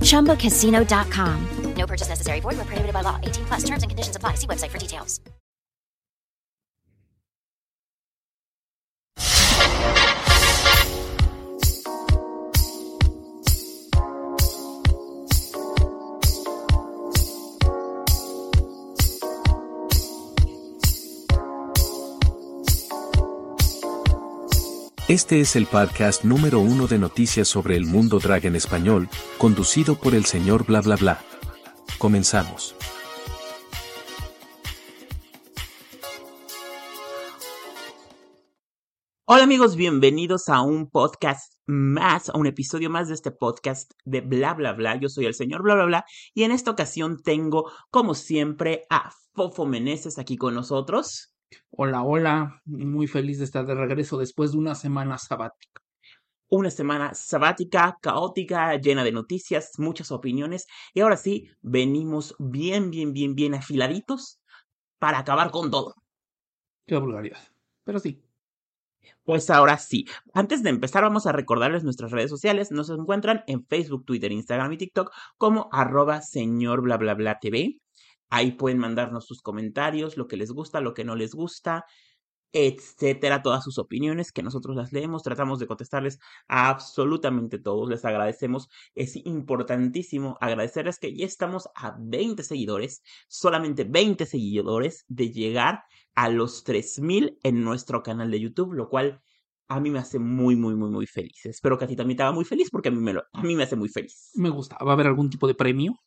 ChumbaCasino.com. No purchase necessary. Void where prohibited by law. 18 plus terms and conditions apply. See website for details. Este es el podcast número uno de noticias sobre el mundo drag en español, conducido por el señor bla bla bla. Comenzamos. Hola amigos, bienvenidos a un podcast más, a un episodio más de este podcast de bla bla bla. Yo soy el señor bla bla bla y en esta ocasión tengo, como siempre, a Fofo Meneses aquí con nosotros. Hola, hola, muy feliz de estar de regreso después de una semana sabática. Una semana sabática, caótica, llena de noticias, muchas opiniones y ahora sí, venimos bien, bien, bien, bien afiladitos para acabar con todo. Qué vulgaridad, pero sí. Pues ahora sí, antes de empezar vamos a recordarles nuestras redes sociales. Nos encuentran en Facebook, Twitter, Instagram y TikTok como arroba señor bla bla bla TV. Ahí pueden mandarnos sus comentarios, lo que les gusta, lo que no les gusta, etcétera, todas sus opiniones que nosotros las leemos, tratamos de contestarles a absolutamente todos, les agradecemos, es importantísimo agradecerles que ya estamos a 20 seguidores, solamente 20 seguidores de llegar a los 3000 en nuestro canal de YouTube, lo cual a mí me hace muy, muy, muy, muy feliz. Espero que a ti también te haga muy feliz porque a mí me, lo, a mí me hace muy feliz. Me gusta. ¿Va a haber algún tipo de premio?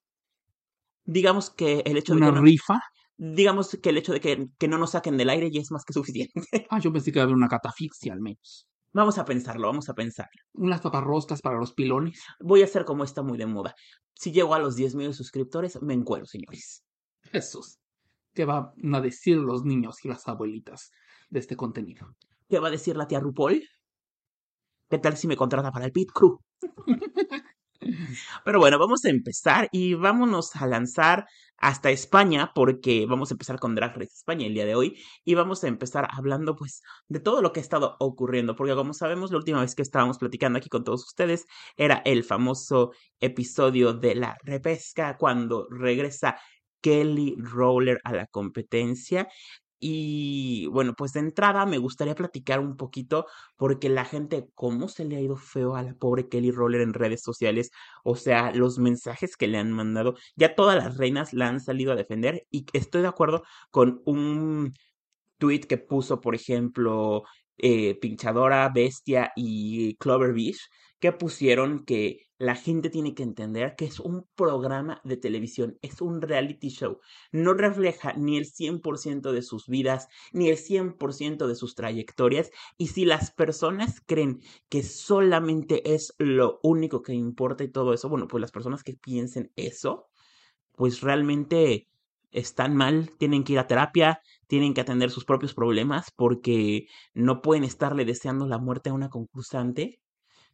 Digamos que el hecho ¿Una de que no, rifa? digamos que el hecho de que, que, no nos saquen del aire ya es más que suficiente. Ah, yo pensé que iba a haber una catafixia al menos. Vamos a pensarlo, vamos a pensarlo. Unas paparroscas para los pilones. Voy a hacer como está muy de moda. Si llego a los 10.000 suscriptores, me encuero, señores. Jesús. ¿Qué van a decir los niños y las abuelitas de este contenido? ¿Qué va a decir la tía RuPaul? ¿Qué tal si me contrata para el Pit Crew? Pero bueno, vamos a empezar y vámonos a lanzar hasta España porque vamos a empezar con Drag Race España el día de hoy y vamos a empezar hablando pues de todo lo que ha estado ocurriendo porque como sabemos la última vez que estábamos platicando aquí con todos ustedes era el famoso episodio de la repesca cuando regresa Kelly Roller a la competencia y bueno, pues de entrada me gustaría platicar un poquito porque la gente, cómo se le ha ido feo a la pobre Kelly Roller en redes sociales. O sea, los mensajes que le han mandado, ya todas las reinas la han salido a defender y estoy de acuerdo con un tweet que puso, por ejemplo, eh, Pinchadora, Bestia y Clover Beach, que pusieron que la gente tiene que entender que es un programa de televisión, es un reality show. No refleja ni el 100% de sus vidas, ni el 100% de sus trayectorias. Y si las personas creen que solamente es lo único que importa y todo eso, bueno, pues las personas que piensen eso, pues realmente están mal, tienen que ir a terapia, tienen que atender sus propios problemas porque no pueden estarle deseando la muerte a una concursante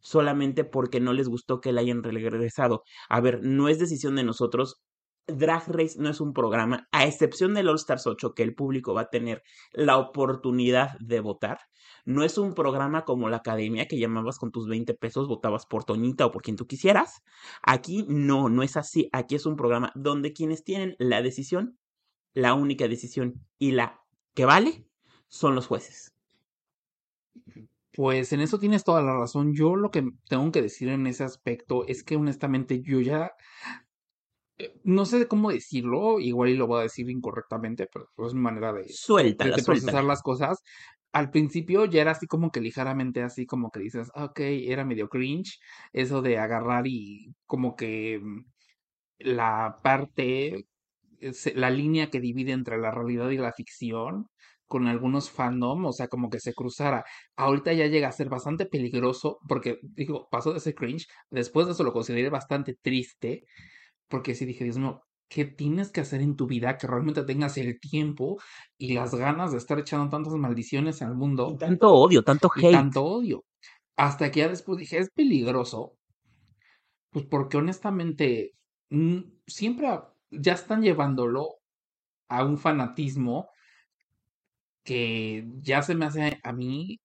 solamente porque no les gustó que la hayan regresado. A ver, no es decisión de nosotros Drag Race no es un programa, a excepción del All Stars 8, que el público va a tener la oportunidad de votar. No es un programa como la academia que llamabas con tus 20 pesos, votabas por Toñita o por quien tú quisieras. Aquí no, no es así. Aquí es un programa donde quienes tienen la decisión, la única decisión y la que vale, son los jueces. Pues en eso tienes toda la razón. Yo lo que tengo que decir en ese aspecto es que honestamente yo ya eh, no sé cómo decirlo, igual y lo voy a decir incorrectamente, pero es mi manera de, Suéltala, de procesar suéltala. las cosas. Al principio ya era así como que ligeramente así como que dices, "Ah, ok, era medio cringe, eso de agarrar y como que mm, la parte, eh, la línea que divide entre la realidad y la ficción con algunos fandom, o sea, como que se cruzara. Ahorita ya llega a ser bastante peligroso porque, digo, pasó de ser cringe, después de eso lo consideré bastante triste porque sí dije, Dios mío, ¿qué tienes que hacer en tu vida que realmente tengas el tiempo y las ganas de estar echando tantas maldiciones al mundo Y tanto odio, tanto y hate. tanto odio? Hasta que ya después dije, es peligroso, pues porque honestamente mm, siempre ya están llevándolo a un fanatismo que ya se me hace a mí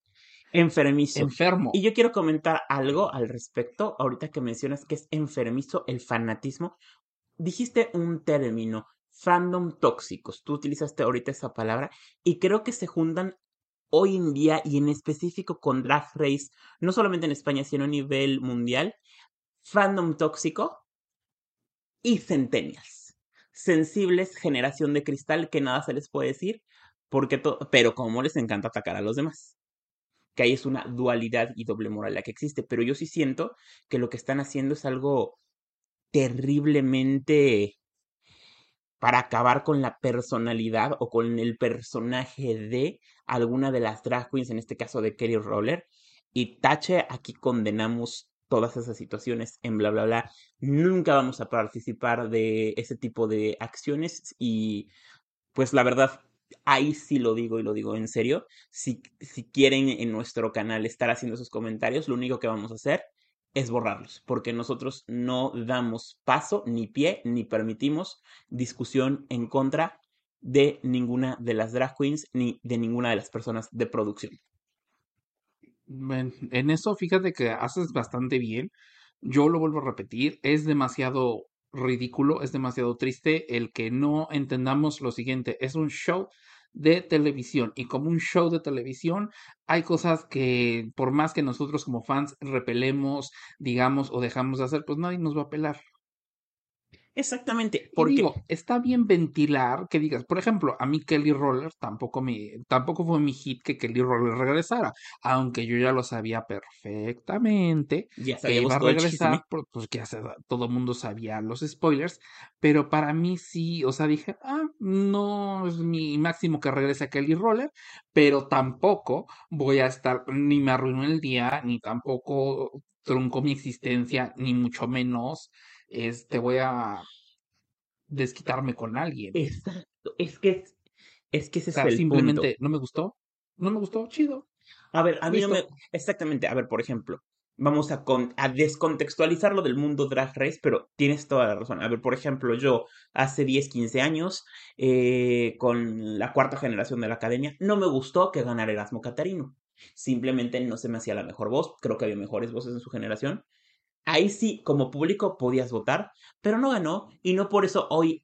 Enfermizo. enfermo. Y yo quiero comentar algo al respecto, ahorita que mencionas que es enfermizo el fanatismo. Dijiste un término, fandom tóxicos. Tú utilizaste ahorita esa palabra y creo que se juntan hoy en día y en específico con Drag Race, no solamente en España, sino a nivel mundial, fandom tóxico y centennials. Sensibles, generación de cristal, que nada se les puede decir, porque to- pero como les encanta atacar a los demás que ahí es una dualidad y doble moral la que existe, pero yo sí siento que lo que están haciendo es algo terriblemente para acabar con la personalidad o con el personaje de alguna de las drag queens, en este caso de Kelly Roller. Y Tache, aquí condenamos todas esas situaciones en bla bla bla. Nunca vamos a participar de ese tipo de acciones y pues la verdad, ahí sí lo digo y lo digo en serio. Si, si quieren en nuestro canal estar haciendo esos comentarios, lo único que vamos a hacer es borrarlos, porque nosotros no damos paso, ni pie, ni permitimos discusión en contra de ninguna de las drag queens ni de ninguna de las personas de producción. En eso fíjate que haces bastante bien. Yo lo vuelvo a repetir, es demasiado ridículo, es demasiado triste el que no entendamos lo siguiente, es un show de televisión y como un show de televisión hay cosas que por más que nosotros como fans repelemos, digamos o dejamos de hacer, pues nadie nos va a pelar. Exactamente, porque digo, está bien ventilar que digas, por ejemplo, a mí Kelly Roller tampoco me, tampoco fue mi hit que Kelly Roller regresara, aunque yo ya lo sabía perfectamente ya que iba a regresar, chisme. por- pues todo el mundo sabía los spoilers, pero para mí sí, o sea, dije, ah, no es mi máximo que regrese a Kelly Roller, pero tampoco voy a estar, ni me arruinó el día, ni tampoco truncó mi existencia, ni mucho menos, este, voy a desquitarme con alguien. Exacto, es que es, es que ese O es sea, el punto. simplemente no me gustó, no me gustó, chido. A ver, a mí no me... Exactamente, a ver, por ejemplo, vamos a, con... a descontextualizarlo del mundo Drag Race, pero tienes toda la razón. A ver, por ejemplo, yo hace 10, 15 años, eh, con la cuarta generación de la academia, no me gustó que ganara Erasmo Catarino. Simplemente no se me hacía la mejor voz, creo que había mejores voces en su generación. Ahí sí, como público podías votar, pero no ganó y no por eso hoy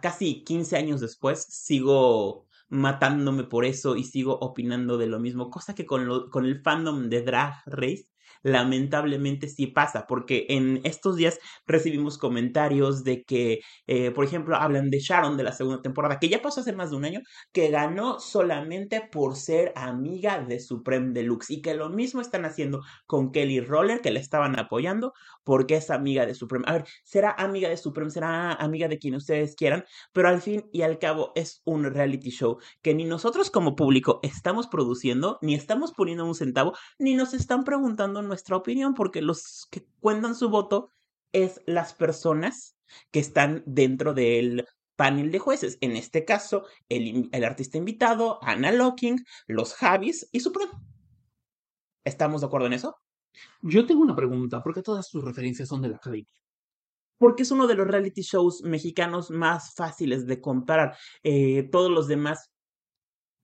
casi 15 años después, sigo matándome por eso y sigo opinando de lo mismo, cosa que con, lo, con el fandom de Drag Race lamentablemente sí pasa, porque en estos días recibimos comentarios de que, eh, por ejemplo, hablan de Sharon de la segunda temporada, que ya pasó hace más de un año, que ganó solamente por ser amiga de Supreme Deluxe y que lo mismo están haciendo con Kelly Roller, que le estaban apoyando porque es amiga de Supreme. A ver, será amiga de Supreme, será amiga de quien ustedes quieran, pero al fin y al cabo es un reality show que ni nosotros como público estamos produciendo, ni estamos poniendo un centavo, ni nos están preguntando nuestra opinión, porque los que cuentan su voto es las personas que están dentro del panel de jueces. En este caso, el, el artista invitado, Anna Locking, los Javis y Supreme. ¿Estamos de acuerdo en eso? Yo tengo una pregunta, ¿por qué todas tus referencias son de la academia? porque es uno de los reality shows mexicanos más fáciles de comparar. Eh, todos los demás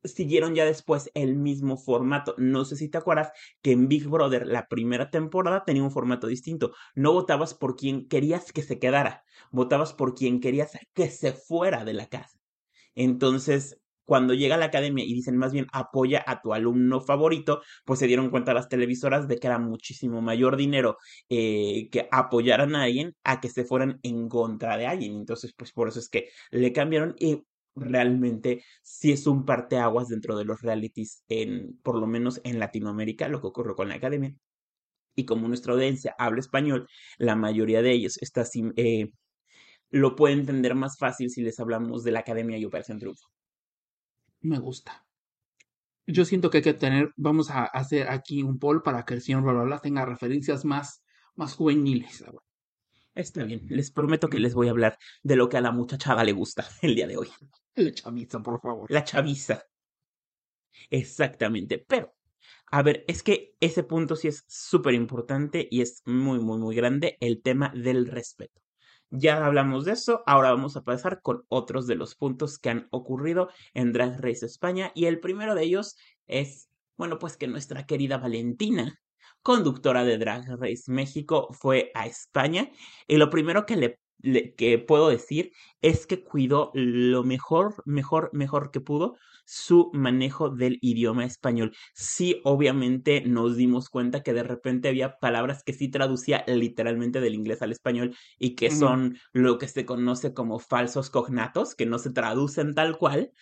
siguieron ya después el mismo formato. No sé si te acuerdas que en Big Brother la primera temporada tenía un formato distinto. No votabas por quien querías que se quedara, votabas por quien querías que se fuera de la casa. Entonces, cuando llega a la academia y dicen más bien apoya a tu alumno favorito, pues se dieron cuenta las televisoras de que era muchísimo mayor dinero eh, que apoyaran a alguien a que se fueran en contra de alguien. Entonces, pues por eso es que le cambiaron y realmente sí es un parteaguas dentro de los realities en, por lo menos en Latinoamérica, lo que ocurrió con la academia. Y como nuestra audiencia habla español, la mayoría de ellos está eh, lo puede entender más fácil si les hablamos de la academia y Operación Triunfo me gusta. Yo siento que hay que tener, vamos a hacer aquí un poll para que el señor Bla tenga referencias más, más juveniles. Está bien, les prometo que les voy a hablar de lo que a la muchachada le gusta el día de hoy. La chaviza, por favor. La chaviza. Exactamente, pero, a ver, es que ese punto sí es súper importante y es muy, muy, muy grande, el tema del respeto. Ya hablamos de eso, ahora vamos a pasar con otros de los puntos que han ocurrido en Drag Race España y el primero de ellos es, bueno, pues que nuestra querida Valentina, conductora de Drag Race México, fue a España y lo primero que le que puedo decir es que cuidó lo mejor, mejor, mejor que pudo su manejo del idioma español. Sí, obviamente nos dimos cuenta que de repente había palabras que sí traducía literalmente del inglés al español y que son lo que se conoce como falsos cognatos, que no se traducen tal cual,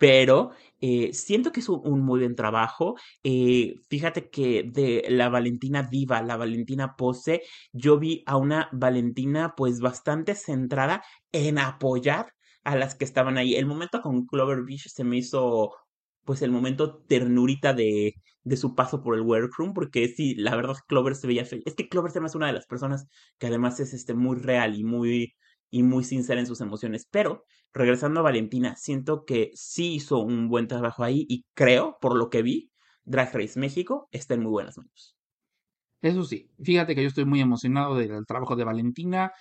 pero eh, siento que es un, muy buen trabajo. Eh, fíjate que de la Valentina Diva, la Valentina Pose, yo vi a una Valentina pues bastante centrada en apoyar a las que estaban ahí. El momento con Clover Beach se me hizo pues el momento ternurita de, de su paso por el workroom, porque sí, la verdad Clover se veía feliz. Es que Clover se me hace una de las personas que además es este, muy real y muy, y muy sincera en sus emociones. Pero, regresando a Valentina, siento que sí hizo un buen trabajo ahí y creo, por lo que vi, Drag Race México está en muy buenas manos. Eso sí, fíjate que yo estoy muy emocionado del trabajo de Valentina.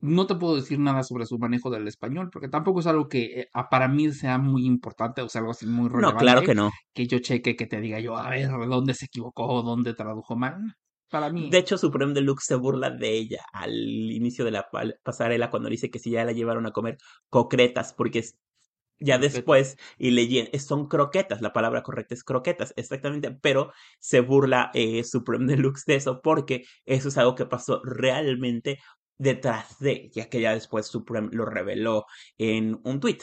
No te puedo decir nada sobre su manejo del español, porque tampoco es algo que eh, para mí sea muy importante o sea algo así muy relevante. No, claro que no. Que yo cheque, que te diga yo, a ver, ¿dónde se equivocó? ¿Dónde tradujo mal? Para mí. De hecho, Supreme Deluxe se burla de ella al inicio de la pasarela cuando dice que si ya la llevaron a comer concretas, porque es ya después y leyen son croquetas, la palabra correcta es croquetas, exactamente, pero se burla eh, Supreme Deluxe de eso porque eso es algo que pasó realmente detrás de, ya que ya después Supreme lo reveló en un tweet.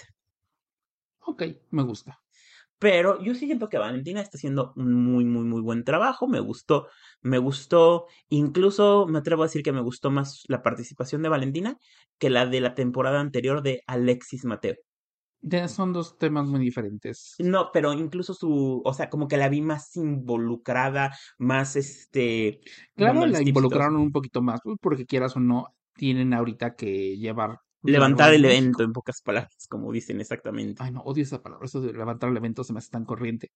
Ok, me gusta. Pero yo sí siento que Valentina está haciendo un muy, muy, muy buen trabajo. Me gustó, me gustó, incluso me atrevo a decir que me gustó más la participación de Valentina que la de la temporada anterior de Alexis Mateo. son dos temas muy diferentes. No, pero incluso su, o sea, como que la vi más involucrada, más este. Claro, la involucraron un poquito más, pues, porque quieras o no, tienen ahorita que llevar Levantar el evento, en pocas palabras, como dicen exactamente. Ay, no, odio esa palabra. Eso de levantar el evento se me hace tan corriente.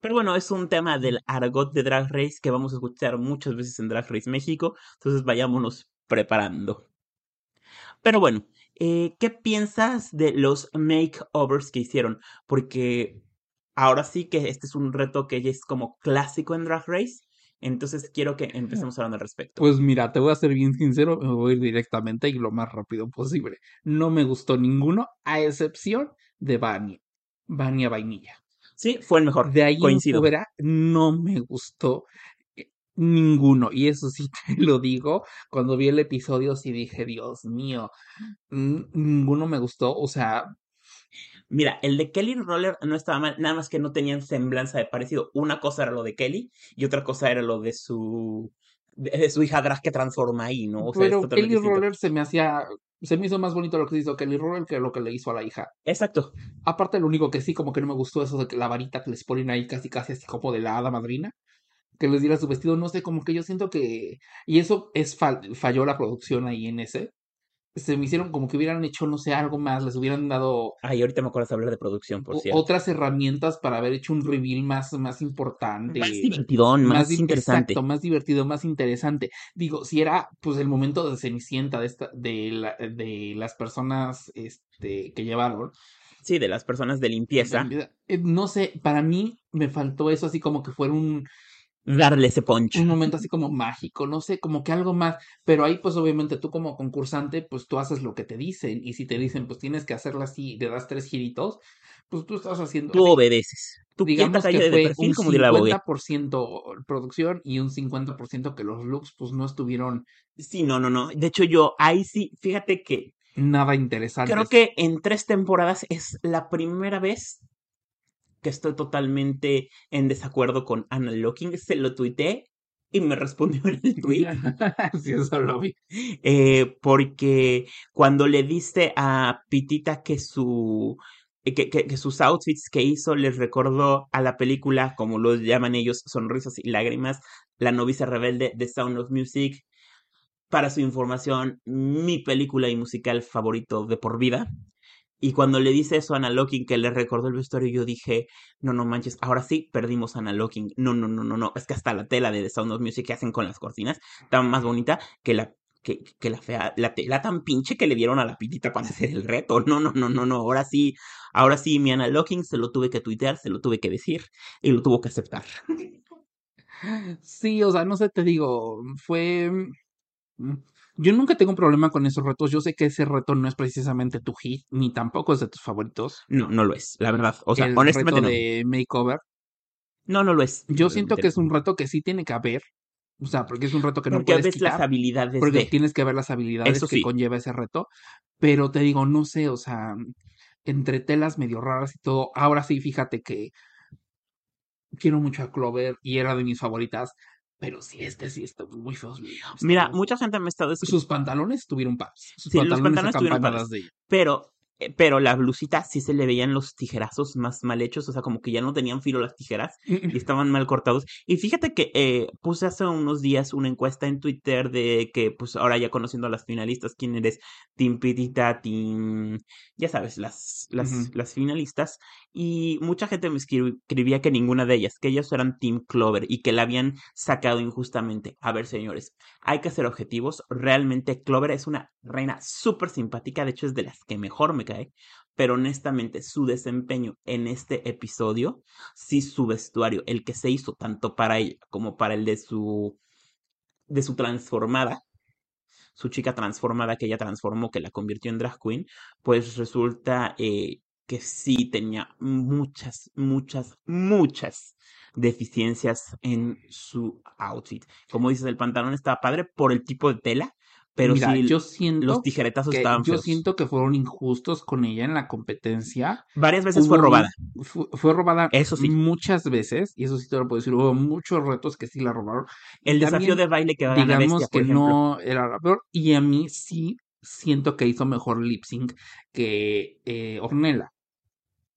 Pero bueno, es un tema del argot de Drag Race que vamos a escuchar muchas veces en Drag Race México. Entonces vayámonos preparando. Pero bueno, eh, ¿qué piensas de los makeovers que hicieron? Porque ahora sí que este es un reto que ya es como clásico en Drag Race. Entonces quiero que empecemos hablando al respecto. Pues mira, te voy a ser bien sincero, me voy a ir directamente y lo más rápido posible. No me gustó ninguno, a excepción de Vania. Vania Vainilla. Sí, fue el mejor. De ahí Coincido. Fuera, no me gustó eh, ninguno. Y eso sí te lo digo. Cuando vi el episodio sí dije, Dios mío, ninguno me gustó. O sea, Mira, el de Kelly Roller no estaba mal, nada más que no tenían semblanza de parecido. Una cosa era lo de Kelly y otra cosa era lo de su de su hija drag que transforma ahí, ¿no? O sea, Pero Kelly Roller se me hacía, se me hizo más bonito lo que hizo Kelly Roller que lo que le hizo a la hija. Exacto. Aparte, lo único que sí, como que no me gustó eso de que la varita que les ponen ahí casi casi así como de la hada madrina, que les diera su vestido, no sé, como que yo siento que, y eso es falló la producción ahí en ese, se me hicieron como que hubieran hecho, no sé, algo más, les hubieran dado Ay, ahorita me acuerdas de hablar de producción, por cierto. otras herramientas para haber hecho un reveal más, más importante. Más divertidón, más, di- interesante. Exacto, más divertido, más interesante. Digo, si era pues el momento de Cenicienta de esta, de la, de las personas este que llevaron. Sí, de las personas de limpieza, eh, No sé, para mí me faltó eso así como que fuera un, darle ese punch. un momento así como mágico, no sé, como que algo más. Pero ahí pues obviamente tú como concursante, pues tú haces lo que te dicen. Y si te dicen pues tienes que hacerla así, le das tres giritos, pues tú estás haciendo... Tú así. obedeces. Tú digamos que de fue perfil, un como diría la abogé. 50% producción y un 50% que los looks pues no estuvieron Sí, no, no, no. De hecho, yo ahí sí, fíjate que nada interesantes. creo que en tres temporadas es la primera vez que estoy totalmente en desacuerdo con Anna Locking. Se lo tuiteé y me respondió en el tweet. sí, eso lo vi. eh, porque cuando le diste a Pitita que su eh, que, que, que sus outfits que hizo les recordó a la película, como los llaman ellos, Sonrisas y Lágrimas, La novicia rebelde de Sound of Music. Para su información, mi película y musical favorito de por vida. Y cuando le dice eso a Anna Locking, que le recordó el vestuario, yo dije, no, no manches, ahora sí perdimos a Anna Locking. No, no, no, no, no. Es que hasta la tela de The Sound of Music que hacen con las cortinas está más bonita que la, que, que la fea, la tela tan pinche que le dieron a la pitita para hacer el reto. No, no, no, no, no. Ahora sí, ahora sí, mi Anna Locking se lo tuve que tuitear, se lo tuve que decir y lo tuvo que aceptar. Sí, o sea, no sé, te digo, fue... Yo nunca tengo un problema con esos retos. Yo sé que ese reto no es precisamente tu hit, ni tampoco es de tus favoritos. No, no lo es, la verdad. O sea, el honestamente reto no. de makeover. No, no lo es. Yo siento que es un reto que sí tiene que haber. O sea, porque es un reto que no puedes ves las habilidades Porque de... tienes que ver las habilidades Eso que sí. conlleva ese reto. Pero te digo, no sé, o sea, entre telas medio raras y todo. Ahora sí, fíjate que quiero mucho a Clover y era de mis favoritas. Pero sí, este sí está muy feo. Mira, mucha gente me ha estado escribiendo, Sus pantalones estuvieron padres. Sus Sí, los pantalones, pantalones acampanadas padres. de ella. pero, pero la blusita sí se le veían los tijerazos más mal hechos, o sea, como que ya no tenían filo las tijeras y estaban mal cortados. Y fíjate que eh, puse hace unos días una encuesta en Twitter de que, pues ahora ya conociendo a las finalistas, quién eres, Team Pitita, Team, ya sabes, las, las, las finalistas. Y mucha gente me escribía que ninguna de ellas, que ellas eran Team Clover y que la habían sacado injustamente. A ver, señores, hay que ser objetivos. Realmente Clover es una reina súper simpática, de hecho es de las que mejor me Pero honestamente, su desempeño en este episodio, sí su vestuario, el que se hizo tanto para ella como para el de su de su transformada, su chica transformada que ella transformó, que la convirtió en drag queen, pues resulta eh, que sí tenía muchas, muchas, muchas deficiencias en su outfit. Como dices, el pantalón estaba padre por el tipo de tela, pero Mira, sí yo siento los tijeretazos que estaban yo feos. siento que fueron injustos con ella en la competencia. Varias veces fue robada. fue robada Eso sí. muchas veces, y eso sí te lo puedo decir. Hubo muchos retos que sí la robaron. El desafío de baile que va a ganar digamos Bestia, que ejemplo. no era la peor. Y a mí sí siento que hizo mejor lip sync que eh, Ornella.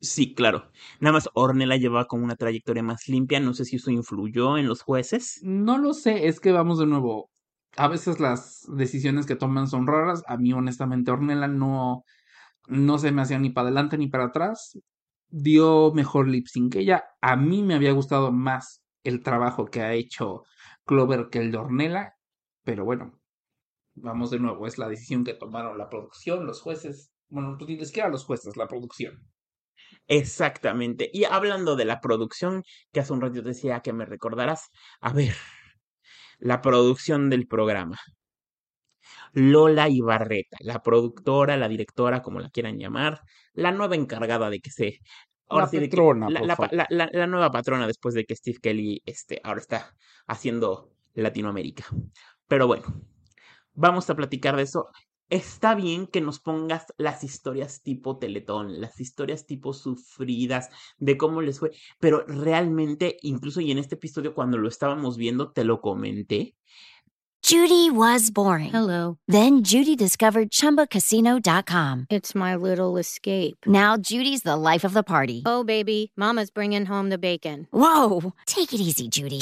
Sí, claro. Nada más Ornella llevaba como una trayectoria más limpia. No sé si eso influyó en los jueces. No lo sé, es que vamos de nuevo. A veces las decisiones que toman son raras. A mí, honestamente, Ornella no, no se me hacía ni para adelante ni para atrás. Dio mejor lip sync que ella. A mí me había gustado más el trabajo que ha hecho Clover que el de Ornella. Pero bueno, vamos de nuevo. Es la decisión que tomaron la producción, los jueces. Bueno, pues ni siquiera los jueces, la producción. Exactamente. Y hablando de la producción, que hace un rato decía que me recordarás. A ver, la producción del programa. Lola Ibarreta, la productora, la directora, como la quieran llamar, la nueva encargada de que se. La sí, de que- patrona, la, la- la- la nueva patrona después de que Steve Kelly este, ahora está haciendo Latinoamérica. Pero bueno, vamos a platicar de eso. Está bien que nos pongas las historias tipo Teletón, las historias tipo sufridas, de cómo les fue, pero realmente, incluso y en este episodio cuando lo estábamos viendo, te lo comenté, Judy was boring. Hello. Then Judy discovered ChumbaCasino.com. It's my little escape. Now Judy's the life of the party. Oh, baby, Mama's bringing home the bacon. Whoa, take it easy, Judy.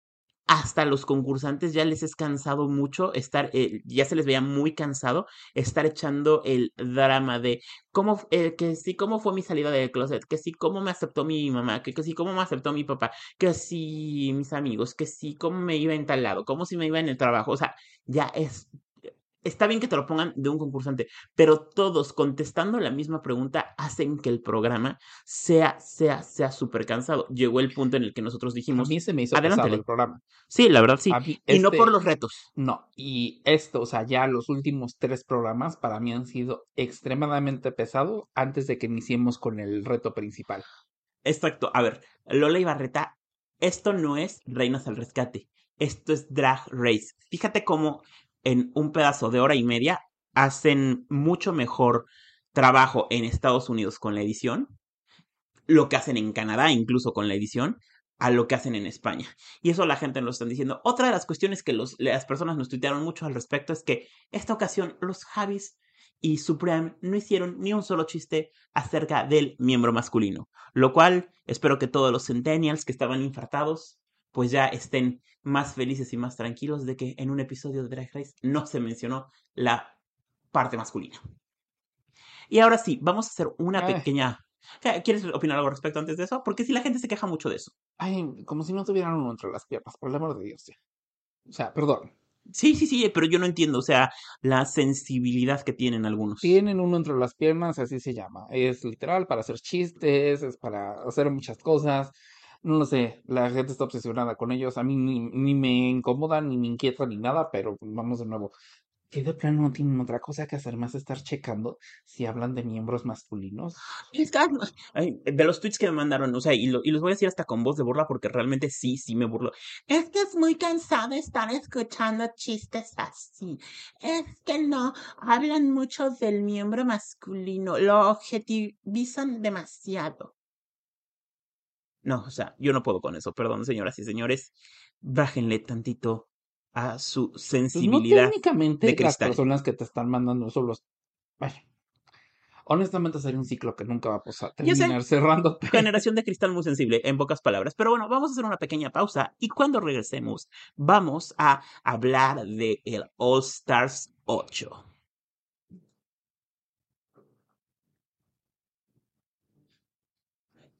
Hasta los concursantes ya les es cansado mucho estar, eh, ya se les veía muy cansado estar echando el drama de cómo, eh, que sí, cómo fue mi salida del closet, que sí, cómo me aceptó mi mamá, que, que sí, cómo me aceptó mi papá, que sí, mis amigos, que sí, cómo me iba en tal lado, cómo si me iba en el trabajo. O sea, ya es está bien que te lo pongan de un concursante, pero todos contestando la misma pregunta hacen que el programa sea, sea, sea súper cansado. Llegó el punto en el que nosotros dijimos. A mí se me hizo adelante el programa. Sí, la verdad sí. mí, Y no este- por los retos. No, y esto, o sea, ya los últimos tres programas para mí han sido extremadamente pesados antes de que iniciemos con el reto principal. Exacto. A ver, Lola Ibarreta, esto no es Reinas al Rescate. Esto es Drag Race. Fíjate cómo en un pedazo de hora y media hacen mucho mejor trabajo en Estados Unidos con la edición, lo que hacen en Canadá incluso con la edición, a lo que hacen en España. Y eso la gente nos está diciendo. Otra de las cuestiones que las personas nos tuitearon mucho al respecto es que esta ocasión los Javis y Supreme no hicieron ni un solo chiste acerca del miembro masculino. Lo cual espero que todos los centennials que estaban infartados pues ya estén más felices y más tranquilos de que en un episodio de Drag Race no se mencionó la parte masculina. Y ahora sí, vamos a hacer una Ay. pequeña... ¿Qué- ¿Quieres opinar algo respecto antes de eso? Porque si la gente se queja mucho de eso. Ay, como si no tuvieran uno entre las piernas, por el amor de Dios. O sea, perdón. Sí, sí, sí, pero yo no entiendo, o sea, la sensibilidad que tienen algunos. Tienen uno entre las piernas, así se llama. Es literal para hacer chistes, es para hacer muchas cosas. No lo sé, la gente está obsesionada con ellos. A mí ni, ni me incomoda, ni me inquieta, ni nada, pero vamos de nuevo. Que de plano no tienen otra cosa que hacer más estar checando si hablan de miembros masculinos. De los tweets que me mandaron, o sea, y, lo- y los voy a decir hasta con voz de burla porque realmente sí, sí me burlo. Es que es muy cansado estar escuchando chistes así. Es que no, hablan mucho del miembro masculino, lo objetivizan demasiado. No, o sea, yo no puedo con eso, perdón, señoras y señores. Bájenle tantito a su Pues no sensibilidad técnicamente de las personas que te están mandando son los... Vaya. Honestamente sería un ciclo que nunca va a pasar, terminar cerrando. Generación de cristal muy sensible, en pocas palabras. Pero bueno, vamos a hacer una pequeña pausa y cuando regresemos vamos a hablar de el All Stars 8.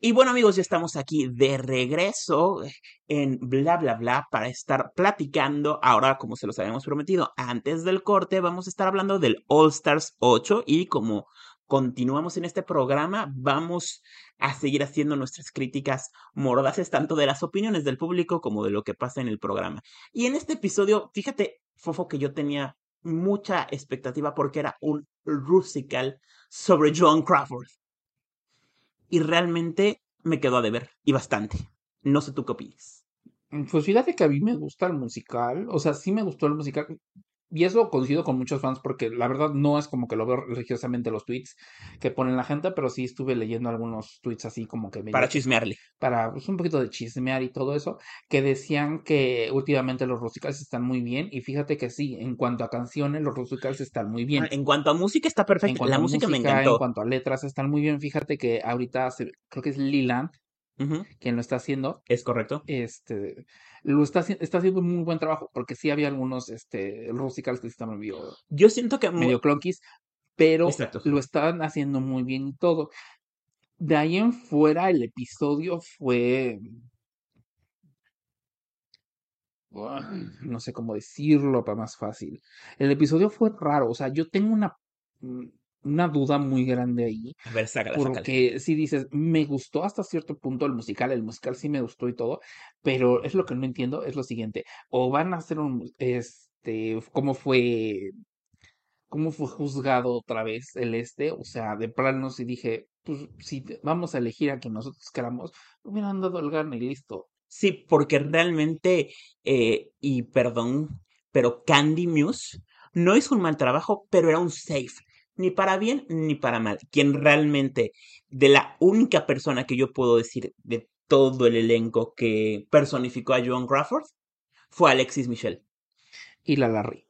Y bueno amigos, ya estamos aquí de regreso en bla bla bla para estar platicando. Ahora, como se los habíamos prometido, antes del corte vamos a estar hablando del All Stars 8 y como continuamos en este programa, vamos a seguir haciendo nuestras críticas mordaces tanto de las opiniones del público como de lo que pasa en el programa. Y en este episodio, fíjate, Fofo, que yo tenía mucha expectativa porque era un musical sobre Joan Crawford. Y realmente me quedó a deber, y bastante. No sé tú qué opinas. Pues fíjate que a mí me gusta el musical, o sea, sí me gustó el musical, y eso coincido con muchos fans porque la verdad no es como que lo veo religiosamente los tweets que ponen la gente, pero sí estuve leyendo algunos tweets así como que Para chismearle. para pues, un poquito de chismear y todo eso, que decían que últimamente los musicales están muy bien, y fíjate que sí, en cuanto a canciones, los musicales están muy bien. Ah, En cuanto a música está En perfecto. cuanto La música, me En encantó. cuanto a letras, están muy bien. Fíjate que ahorita se- creo que es Quien lo está haciendo. Es correcto. Este lo está, está haciendo un muy buen trabajo, porque sí había algunos este, musicales que estaban medio, Yo siento que medio clonquis, pero Exacto. lo estaban haciendo muy bien y todo. De ahí en fuera, el episodio fue. No sé cómo decirlo para más fácil. El episodio fue raro, o sea, yo tengo una. Una duda muy grande ahí. A ver, sácala, sácala. Porque si dices, me gustó hasta cierto punto el musical, el musical sí me gustó y todo, pero es lo que no entiendo, es lo siguiente, o van a hacer un, este, ¿cómo fue, cómo fue juzgado otra vez el este? O sea, de plano si dije, pues si vamos a elegir a quien nosotros queramos, hubieran dado el gane y listo. Sí, porque realmente, eh, y perdón, pero Candy Muse no hizo un mal trabajo, pero era un safe ni para bien ni para mal. Quien realmente, de la única persona que yo puedo decir de todo el elenco que personificó a Joan Crawford, fue Alexis Michel. Y la Larry.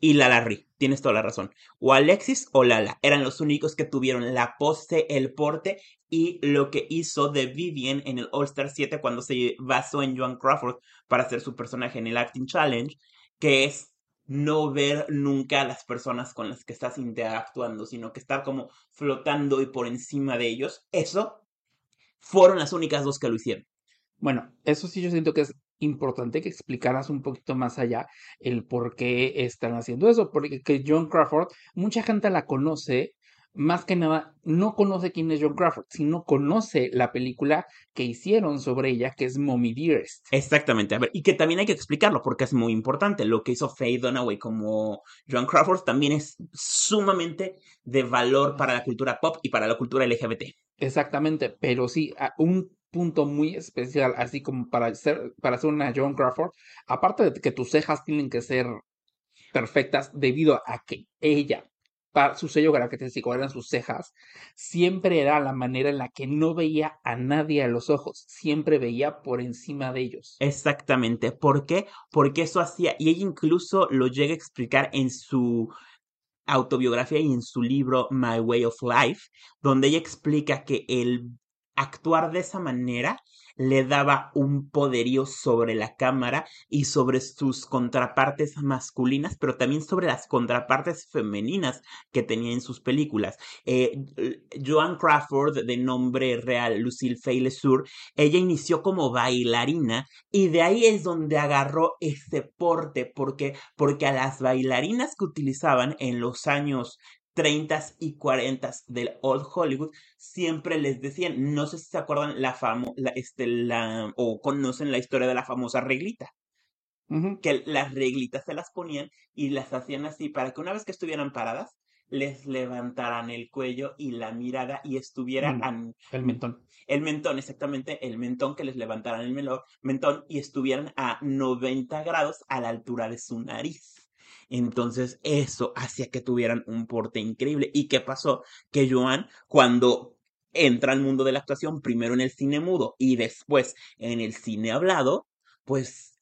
Y la Larry, tienes toda la razón. O Alexis o Lala eran los únicos que tuvieron la pose, el porte y lo que hizo de Vivian en el All Star 7 cuando se basó en Joan Crawford para hacer su personaje en el Acting Challenge, que es no ver nunca a las personas con las que estás interactuando, sino que estar como flotando y por encima de ellos. Eso fueron las únicas dos que lo hicieron. Bueno, eso sí yo siento que es importante que explicaras un poquito más allá el por qué están haciendo eso, porque que John Crawford, mucha gente la conoce más que nada no conoce quién es John Crawford, sino conoce la película que hicieron sobre ella, que es Mommy Dearest. Exactamente, a ver, y que también hay que explicarlo porque es muy importante. Lo que hizo Faye Dunaway como John Crawford también es sumamente de valor para la cultura pop y para la cultura LGBT. Exactamente, pero sí, un punto muy especial, así como para ser, para hacer una John Crawford, aparte de que tus cejas tienen que ser perfectas debido a que ella su sello característico eran sus cejas, siempre era la manera en la que no veía a nadie a los ojos, siempre veía por encima de ellos. Exactamente. ¿Por qué? Porque eso hacía, y ella incluso lo llega a explicar en su autobiografía y en su libro My Way of Life, donde ella explica que el actuar de esa manera le daba un poderío sobre la cámara y sobre sus contrapartes masculinas, pero también sobre las contrapartes femeninas que tenía en sus películas. Eh, Joan Crawford, de nombre real Lucille Fay ella inició como bailarina y de ahí es donde agarró ese porte, porque, porque a las bailarinas que utilizaban en los años 30 y 40 del Old Hollywood, siempre les decían, no sé si se acuerdan la famo, la, este, la, o conocen la historia de la famosa reglita. Que las reglitas se las ponían y las hacían así para que una vez que estuvieran paradas, les levantaran el cuello y la mirada y estuvieran... el mentón. El mentón, exactamente, el mentón que les levantaran el mentón y estuvieran a 90 grados a la altura de su nariz. Entonces eso hacía que tuvieran un porte increíble. ¿Y qué pasó? Que Joan, cuando entra al mundo de la actuación, primero en el cine mudo y después en el cine hablado, pues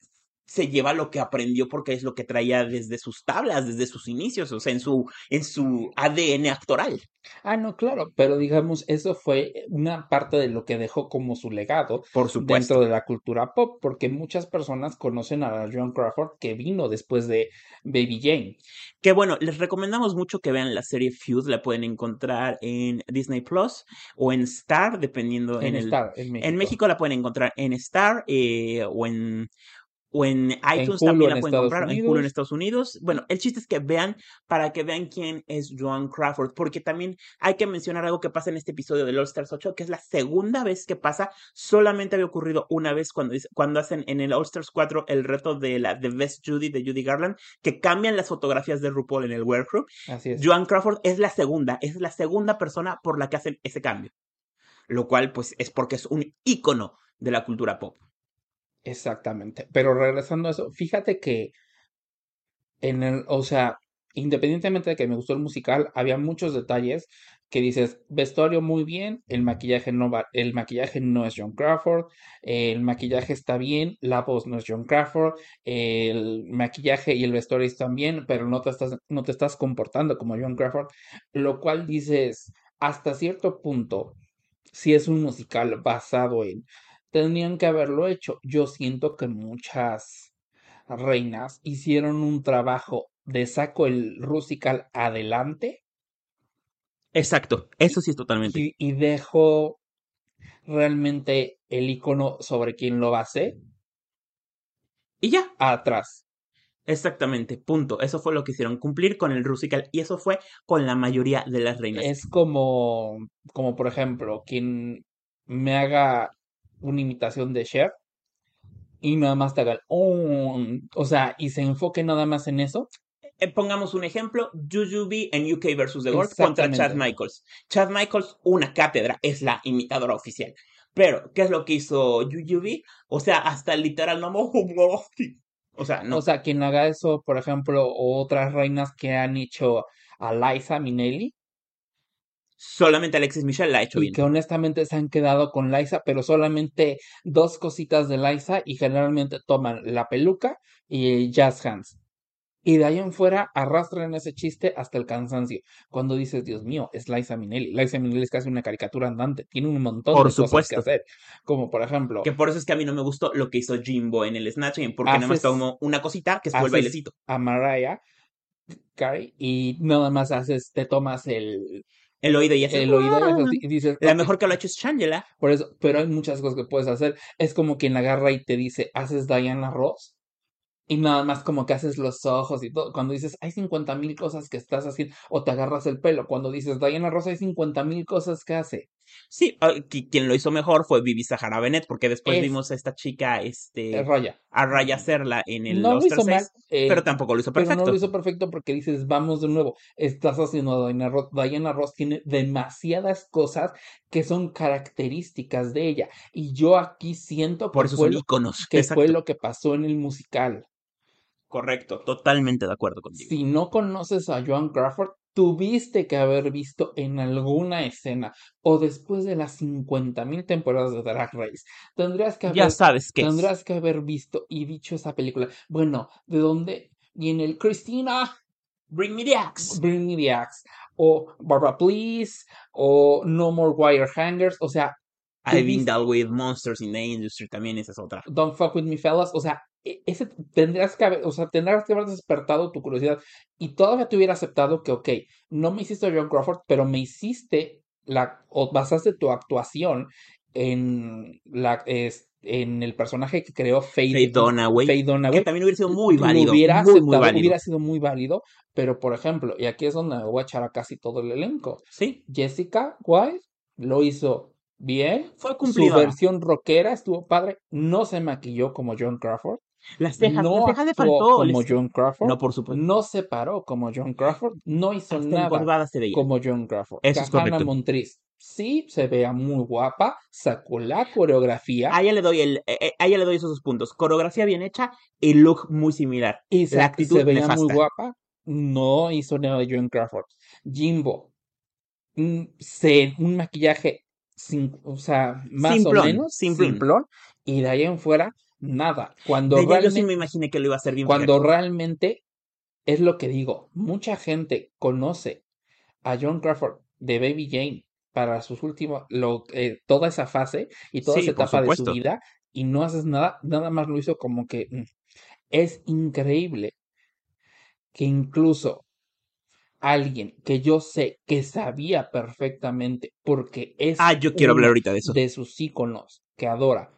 se lleva lo que aprendió porque es lo que traía desde sus tablas, desde sus inicios, o sea, en su, en su ADN actoral. Ah, no, claro, pero digamos, eso fue una parte de lo que dejó como su legado Por supuesto. dentro de la cultura pop, porque muchas personas conocen a John Crawford que vino después de Baby Jane. Que bueno, les recomendamos mucho que vean la serie Fuse, la pueden encontrar en Disney Plus o en Star, dependiendo En el... Star, en En México. México la pueden encontrar en Star eh, o en o en iTunes Hulu también en la pueden Estados comprar, en Hulu en Unidos. Estados Unidos. Bueno, el chiste es que vean para que vean quién es Joan Crawford, porque también hay que mencionar algo que pasa en este episodio de All Stars 8, que es la segunda vez que pasa, solamente había ocurrido una vez cuando, cuando hacen en el All Stars 4 el reto de la de Best Judy de Judy Garland, que cambian las fotografías de RuPaul en el workroom. Así es. Joan Crawford es la segunda, es la segunda persona por la que hacen ese cambio, lo cual pues es porque es un ícono de la cultura pop. Exactamente. Pero regresando a eso, fíjate que en el, o sea, independientemente de que me gustó el musical, había muchos detalles que dices, vestuario muy bien, el maquillaje no va, el maquillaje no es John Crawford, el maquillaje está bien, la voz no es John Crawford, el maquillaje y el vestuario están bien, pero no te estás, no te estás comportando como John Crawford, lo cual dices, hasta cierto punto, si es un musical basado en, tendrían que haberlo hecho. Yo siento que muchas reinas hicieron un trabajo de saco el musical adelante Exacto, eso sí es totalmente. y, y dejo realmente el icono sobre quien lo base Y ya, atrás. Exactamente, punto. Eso fue lo que hicieron, cumplir con el Rusical y eso fue con la mayoría de las reinas. Es como, como por ejemplo, quien me haga una imitación de Cher y nada más te haga el o sea, y se enfoque nada más en eso. Eh, pongamos un ejemplo, Jujubee en UK versus The World contra Chad. Michaels. Chad Michaels, una cátedra, es la imitadora oficial. Pero, ¿qué es lo que hizo Jujubee? O sea, hasta literal no O sea, no. O sea, quien haga eso, por ejemplo, otras reinas que han hecho a Liza Minnelli Solamente Alexis Michelle la ha hecho y bien. que honestamente se han quedado con Liza, pero solamente dos cositas de Liza y generalmente toman la peluca y jazz hands. Y de ahí en fuera arrastran ese chiste hasta el cansancio. Cuando dices, Dios mío, es Liza Minnelli. Liza Minnelli es casi una caricatura andante. Tiene un montón Por de cosas que supuesto. hacer. Como por ejemplo, Que por eso es que a mí no me gustó lo que hizo Jimbo en el Snatch Game, porque nada más Haces- tomó una cosita que fue el haces bailecito. a Mariah Carey y nada más haces, te tomas el, El oído y hace, el oído y "Ah". haces- y dices, La mejor que lo ha hecho es Shangela. Por eso, pero hay muchas cosas que puedes hacer. Es como quien agarra y te dice, haces Diana Ross. Y nada más como que haces los ojos y todo. Cuando dices, hay 50 mil cosas que estás haciendo, o te agarras el pelo. Cuando dices, Diana Ross, hay 50 mil cosas que hace. Sí, ah, qui- quien lo hizo mejor fue Vivi Sahara Bennett, porque después Es- vimos a esta chica, Es este, Raya. a Raya hacerla en el No lo hizo mal, 6, eh, pero tampoco lo hizo Pero perfecto. no lo hizo perfecto porque dices, vamos de nuevo, estás haciendo a Diana Ross. Diana Ross tiene demasiadas cosas que son características de ella. Y yo aquí siento que, Por eso fue, son lo, íconos. que Exacto. fue lo que pasó en el musical. Correcto, totalmente de acuerdo contigo. Si no conoces a Joan Crawford, tuviste que haber visto en alguna escena o después de las 50.000 temporadas de Drag Race, tendrías que haber, Ya sabes qué es. tendrás que haber visto y dicho esa película. Bueno, ¿de dónde viene el Christina? Bring me the axe. Bring me the axe. O Barbara Please. O No More Wire Hangers. O sea, I've been dealt with monsters in the industry, también esa es otra. Don't fuck with me, fellas. O sea, ese tendrías que haber, o sea, tendrás que haber despertado tu curiosidad y todavía te hubiera aceptado que, ok, no me hiciste John Crawford, pero me hiciste la, o basaste tu actuación en la, es, en el personaje que creó Faye, Faye Dunaway, Faye Dunaway. que también hubiera sido muy válido, hubiera muy, muy aceptado, válido. hubiera sido muy válido, pero por ejemplo, y aquí es donde me voy a echar a casi todo el elenco. Sí, Jessica White lo hizo bien. fue Su cumplidora. versión rockera estuvo padre. No se maquilló como John Crawford. Las cejas, no las cejas le faltó. como les- John Crawford. No, por supuesto. No se paró como John Crawford. No hizo Hasta nada se veía. como John Crawford. Eso es Kahana correcto. Montriz. Sí, se vea muy guapa. Sacó la coreografía. A ella le doy el, eh, eh, a ella le doy esos dos puntos. Coreografía bien hecha y look muy similar. y se, la actitud se veía nefasta. muy guapa. No hizo nada de John Crawford. Jimbo. mm, Se, un maquillaje sin, o sea, más Simplón, o menos simplón. simplón, y de ahí en fuera nada. Cuando De ella yo sí realmente me imaginé que lo iba a hacer bien. Cuando realmente es lo que digo, mucha gente conoce a John Crawford de Baby Jane para sus últimos, lo, eh, toda esa fase y toda Sí, esa etapa de su vida y no haces nada, nada más lo hizo como que mm, es increíble que incluso alguien que yo sé que sabía perfectamente porque es Ah, yo quiero hablar ahorita de eso. de sus íconos que adora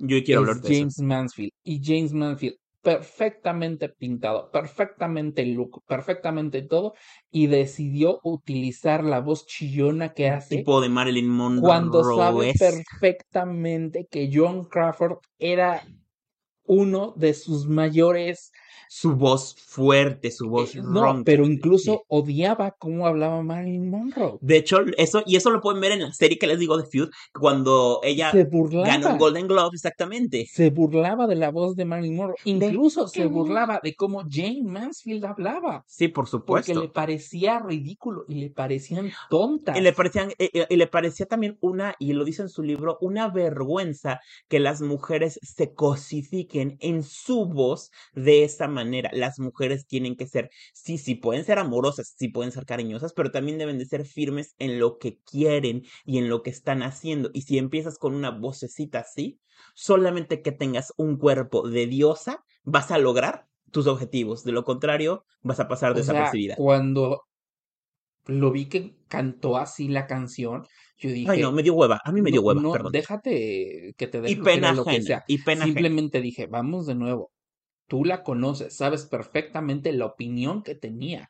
Yo quiero es hablar de eso. James Mansfield. Y James Mansfield, perfectamente pintado, perfectamente look, perfectamente todo, y decidió utilizar la voz chillona que hace Tipo de Marilyn Monroe. cuando sabe perfectamente que John Crawford era uno de sus mayores Su voz fuerte, su voz eh, no, ronca. pero incluso odiaba cómo hablaba Marilyn Monroe. De hecho, eso, y eso lo pueden ver en la serie que les digo de Feud, cuando ella Se ganó un Golden Globe, exactamente. Se burlaba de la voz de Marilyn Monroe. Incluso se burlaba de cómo Jane Mansfield hablaba. Sí, por Porque supuesto. le parecía ridículo y le parecían tontas. Y le, parecían, eh, eh, y le parecía también una, y lo dice en su libro, una vergüenza que las mujeres se cosifiquen en su voz de esa manera. Las mujeres tienen que ser, sí, sí, pueden ser amorosas, sí pueden ser cariñosas, pero también deben de ser firmes en lo que quieren y en lo que están haciendo. Y si empiezas con una vocecita así, solamente que tengas un cuerpo de diosa, vas a lograr tus objetivos. De lo contrario, vas a pasar O sea, desapercibida. cuando lo vi que cantó así la canción, yo dije. Ay, no, me dio hueva. A mí me dio no, hueva, no, perdón. déjate que te dé Y pena lo que ajena, sea. y pena ajena. Simplemente dije, vamos de nuevo. Tú la conoces, sabes perfectamente la opinión que tenía.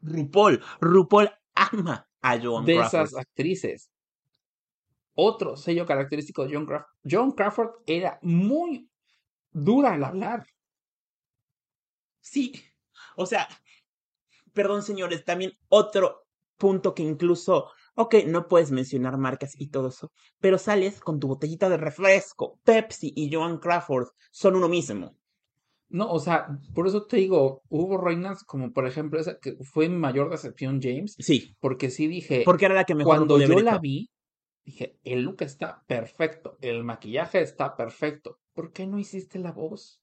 RuPaul, RuPaul ama a Joan de Crawford. esas actrices. Otro sello característico de John Crawford. John Crawford era muy dura al hablar. Sí, o sea, perdón señores, también otro punto que incluso, ok, no puedes mencionar marcas y todo eso, pero sales con tu botellita de refresco. Pepsi y Joan Crawford son uno mismo. No, o sea, por eso te digo, hubo reinas como por ejemplo esa que fue mi mayor decepción, James. Sí. Porque sí dije. Porque era la que mejor Cuando yo la vi, dije, el look está perfecto, el maquillaje está perfecto. ¿Por qué no hiciste la voz?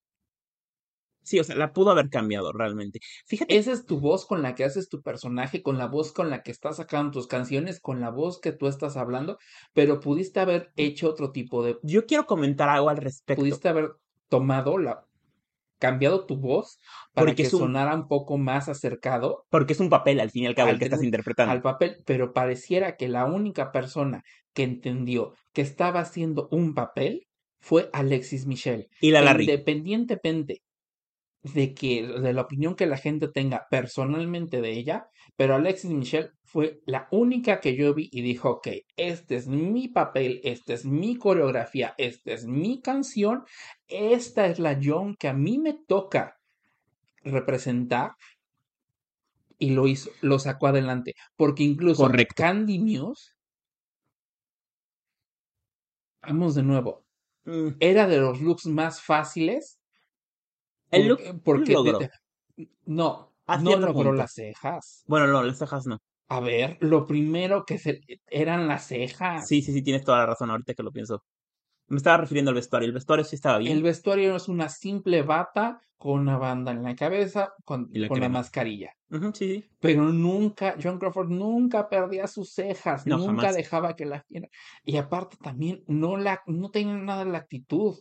Sí, o sea, la pudo haber cambiado realmente. Fíjate. Esa es tu voz con la que haces tu personaje, con la voz con la que estás sacando tus canciones, con la voz que tú estás hablando, pero pudiste haber hecho otro tipo de. Yo quiero comentar algo al respecto. Pudiste haber tomado la. Cambiado tu voz para Porque que un- sonara un poco más acercado Porque es un papel, al fin y al cabo, el al que estás interpretando. al papel, pero pareciera que la única persona que entendió que estaba haciendo un papel fue Alexis Michel. Y la Larry. Independientemente de que de la opinión que la gente tenga personalmente de ella, pero Alexis Michel fue la única que yo vi y dijo, ok, este es mi papel, esta es mi coreografía, esta es mi canción, esta es la John que a mí me toca representar y lo hizo, lo sacó adelante. Porque incluso Correcto. Candy News, vamos de nuevo, Mm, era de los looks más fáciles. El look porque lo logró. no, A no logró punto. las cejas. Bueno, no, las cejas no. A ver, lo primero que se eran las cejas. Sí, sí, sí, tienes toda la razón ahorita que lo pienso. Me estaba refiriendo al vestuario. El vestuario sí estaba bien. El vestuario es una simple bata con una banda en la cabeza, con, Y la con la mascarilla. Sí, sí. Pero nunca, John Crawford nunca perdía sus cejas, No, nunca jamás. dejaba que las. Y aparte también no la, no tenía nada de la actitud.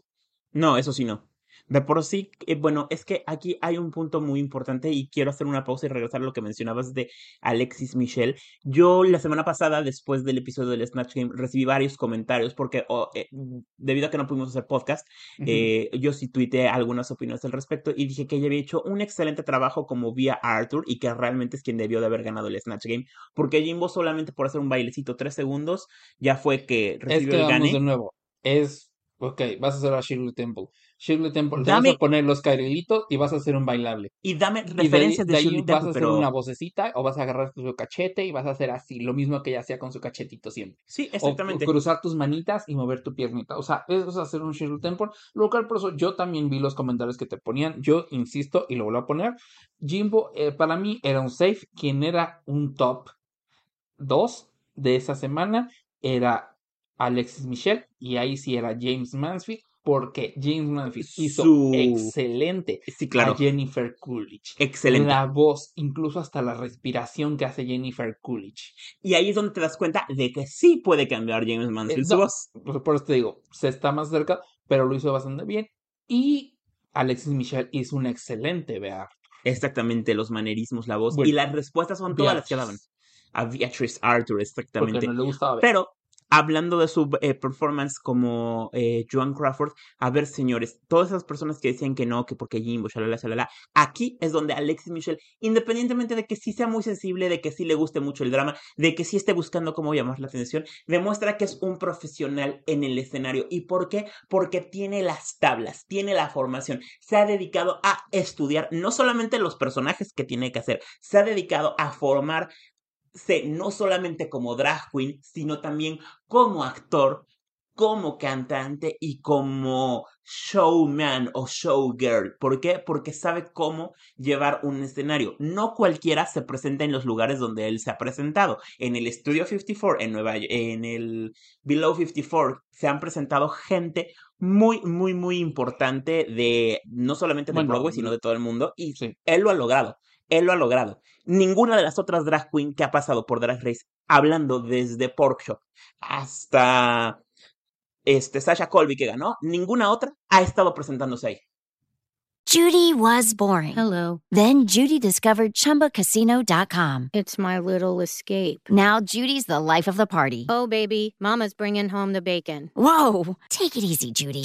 No, eso sí no. De por sí, eh, bueno, es que aquí hay un punto muy importante y quiero hacer una pausa y regresar a lo que mencionabas de Alexis Michel. Yo la semana pasada, después del episodio del Snatch Game, recibí varios comentarios porque oh, eh, debido a que no pudimos hacer podcast, eh, yo sí tuiteé algunas opiniones al respecto y dije que ella había hecho un excelente trabajo como vía Arthur y que realmente es quien debió de haber ganado el Snatch Game porque Jimbo solamente por hacer un bailecito tres segundos ya fue que Es recibió que el gane. de nuevo. Es, ok, vas a hacer a Shirley Temple. Shirley Temple, te vas Dame- a poner los carrilitos y vas a hacer un bailable. Y dame Y de referencias de, de ahí Shirley vas Temple, a hacer pero... una vocecita o vas a agarrar su cachete y vas a hacer así, lo mismo que ella hacía con su cachetito siempre. Sí, O- exactamente. O, cruzar tus manitas y mover tu piernita. O sea, eso es hacer un Shirley Temple. Lo cual, por eso yo también vi los comentarios que te ponían. Yo insisto y lo vuelvo a poner. Jimbo, eh, para mí, era un safe. Quien era un top 2 de esa semana era Alexis Michel. Y ahí sí era James Mansfield. Porque James Mansfield hizo Su- excelente Sí, claro. a Jennifer Coolidge. Excelente. La voz, incluso hasta la respiración que hace Jennifer Coolidge. Y ahí es donde te das cuenta de que sí puede cambiar James Mansfield Eh, su voz. Por, por eso te digo, se está más cerca, pero lo hizo bastante bien. Y Alexis Michel hizo un excelente VR. Exactamente, los manerismos, la voz. Bueno, y las respuestas son todas las que daban. A Beatrice Arthur, exactamente. no le gustaba ver. Pero, hablando de su eh, performance como eh, Joan Crawford, a ver, señores, todas esas personas que decían que no, que porque Jimbo, shalala, shalala, aquí es donde Alexis Michel, independientemente de que sí sea muy sensible, de que sí le guste mucho el drama, de que sí esté buscando cómo llamar la atención, demuestra que es un profesional en el escenario. ¿Y por qué? Porque tiene las tablas, tiene la formación, se ha dedicado a estudiar no solamente los personajes que tiene que hacer, se ha dedicado a formar no solamente como drag queen, sino también como actor, como cantante y como showman o showgirl. ¿Por qué? Porque sabe cómo llevar un escenario. No cualquiera se presenta en los lugares donde él se ha presentado. En el Studio 54, en Nueva en el Below 54, se han presentado gente muy, muy, muy importante de no solamente de Bueno, Broadway, sino de todo el mundo. Y sí. él lo ha logrado. Él lo ha logrado. Ninguna de las otras drag queen que ha pasado por Drag Race, hablando desde Pork Shop hasta este, Sasha Colby que ganó, ninguna otra ha estado presentándose ahí. Judy was boring. Hello. Then Judy discovered ChumbaCasino.com. It's my little escape. Now Judy's the life of the party. Oh, baby, Mama's bringing home the bacon. Whoa, take it easy, Judy.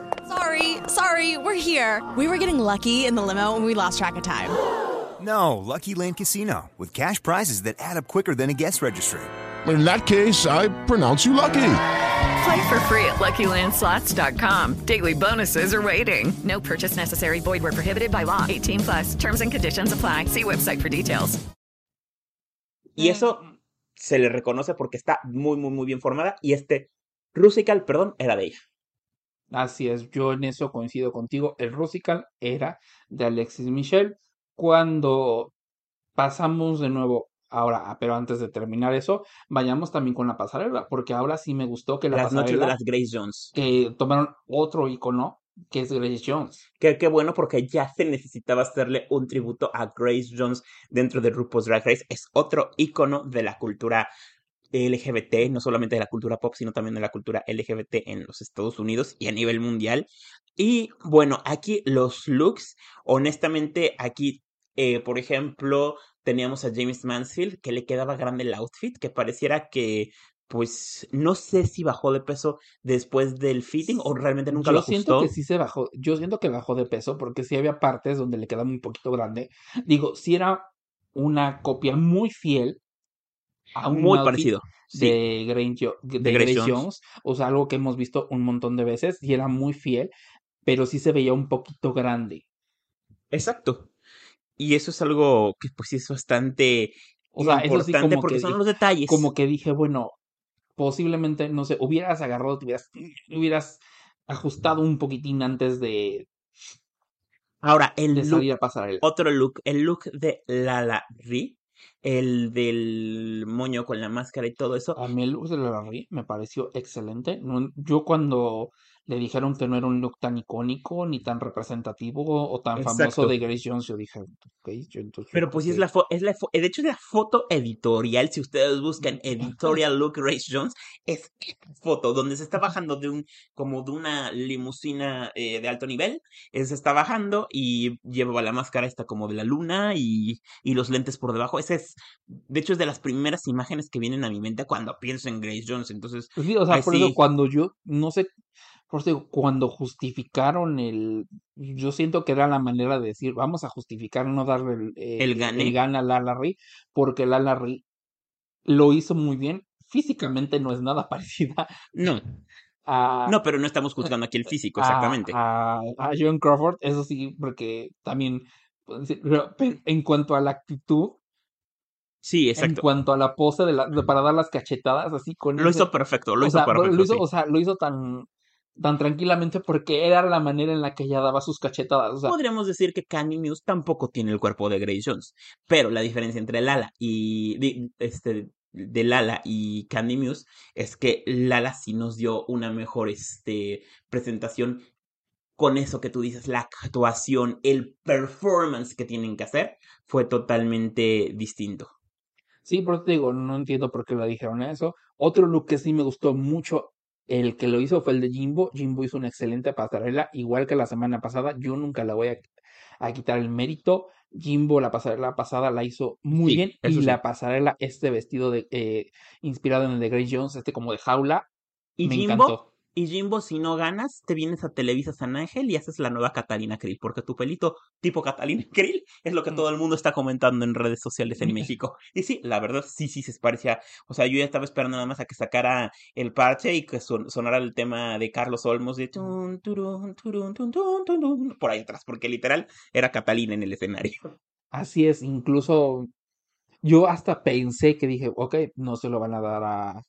Sorry, sorry, we're here. We were getting lucky in the limo and we lost track of time. No, Lucky Land Casino, with cash prizes that add up quicker than a guest registry. In that case, I pronounce you lucky. Play for free at LuckyLandSlots.com. Daily bonuses are waiting. No purchase necessary. Void where prohibited by law. 18 plus. Terms and conditions apply. See website for details. Y eso se le reconoce porque está muy, muy, muy bien formada. Y este Rusical, perdón, era de ella. Así es, yo en eso coincido contigo. El Rusical era de Alexis Michel. Cuando pasamos de nuevo, ahora, pero antes de terminar eso, vayamos también con la pasarela, porque ahora sí me gustó que la Las noches de pasarela, las Grace Jones. que tomaron otro icono, que es Grace Jones. Qué, qué bueno porque ya se necesitaba hacerle un tributo a Grace Jones dentro de RuPaul's Drag Race. Es otro icono de la cultura LGBT, no solamente de la cultura pop, sino también de la cultura LGBT en los Estados Unidos y a nivel mundial. Y bueno, aquí los looks, honestamente, aquí, eh, por ejemplo, teníamos a James Mansfield, que le quedaba grande el outfit, que pareciera que, pues, no sé si bajó de peso después del fitting o realmente nunca Yo lo siento ajustó. que sí se bajó, yo siento que bajó de peso, porque sí había partes donde le quedaba un poquito grande. Digo, sí era una copia muy fiel a un Muy parecido, sí. de Grace, Jo- de De Jones. Jones, o sea, algo que hemos visto un montón de veces y era muy fiel, pero sí se veía un poquito grande. Exacto. Y eso es algo que pues sí es bastante O sea, eso sí importante como porque que son los detalles. Como que dije, bueno, posiblemente, no sé, hubieras agarrado, te hubieras, hubieras ajustado un poquitín antes de, Ahora, el look, pasarela. otro look, el look de Lala Ri, el del moño con la máscara y todo eso. A mí el look de la Ri me pareció excelente. No- yo cuando le dijeron que no era un look tan icónico, ni tan representativo o tan famoso de Grace Jones, yo dije, ok, yo entonces Pero pues sí es la foto, es la fo- de hecho es la foto editorial, si ustedes buscan editorial look Grace Jones, es esta foto donde se está bajando de un, como de una limusina eh, de alto nivel, eh, se está bajando y lleva la máscara esta como de la luna y, y los lentes por debajo, ese es, de hecho es de las primeras imágenes que vienen a mi mente cuando pienso en Grace Jones, entonces, Pues sí, o sea, por eso sí. cuando yo, no sé, por eso digo, cuando justificaron el, yo siento que era la manera de decir, vamos a justificar no darle el, eh, El gane. el gane a Lala Ri, porque lo hizo muy bien. Físicamente no es nada parecida no, a, no, pero no estamos juzgando aquí el físico, exactamente. a, a Joan Crawford, eso sí, porque también, pe- en cuanto a la actitud, Sí, en exacto. cuanto a la pose de la, de- para dar las cachetadas, así con Lo ese- hizo perfecto, lo hizo sea, perfecto, lo hizo, sí. o sea, lo hizo tan, tan tranquilamente porque era la manera en la que ella daba sus cachetadas. O sea, Podríamos decir que Candy Muse tampoco tiene el cuerpo de Grace Jones, pero la diferencia entre Lala y este de Lala y Candy Muse es que Lala sí nos dio una mejor este presentación con eso que tú dices, la actuación, el performance que tienen que hacer fue totalmente distinto. sí, por eso te digo, no entiendo por qué le dijeron eso. Otro look que sí me gustó mucho, el que lo hizo fue el de Jimbo. Jimbo hizo una excelente pasarela, igual que la semana pasada. Yo nunca la voy a, a quitar el mérito. Jimbo la pasarela pasada la hizo muy Sí, bien y sí. la pasarela, este vestido de eh, inspirado en el de Grace Jones, este como de jaula, Y me Jimbo, encantó. Y Jimbo, si no ganas, te vienes a Televisa San Ángel y haces la nueva Catalina Krill, porque tu pelito tipo Catalina Krill es lo que todo el mundo está comentando en redes sociales en México. Y sí, la verdad, sí, sí se parecía. O sea, yo ya estaba esperando nada más a que sacara el parche y que son- sonara el tema de Carlos Olmos de tun, turun, turun, por ahí atrás, porque literal era Catalina en el escenario. Así es, incluso yo hasta pensé que dije, ok, no se lo van a dar a,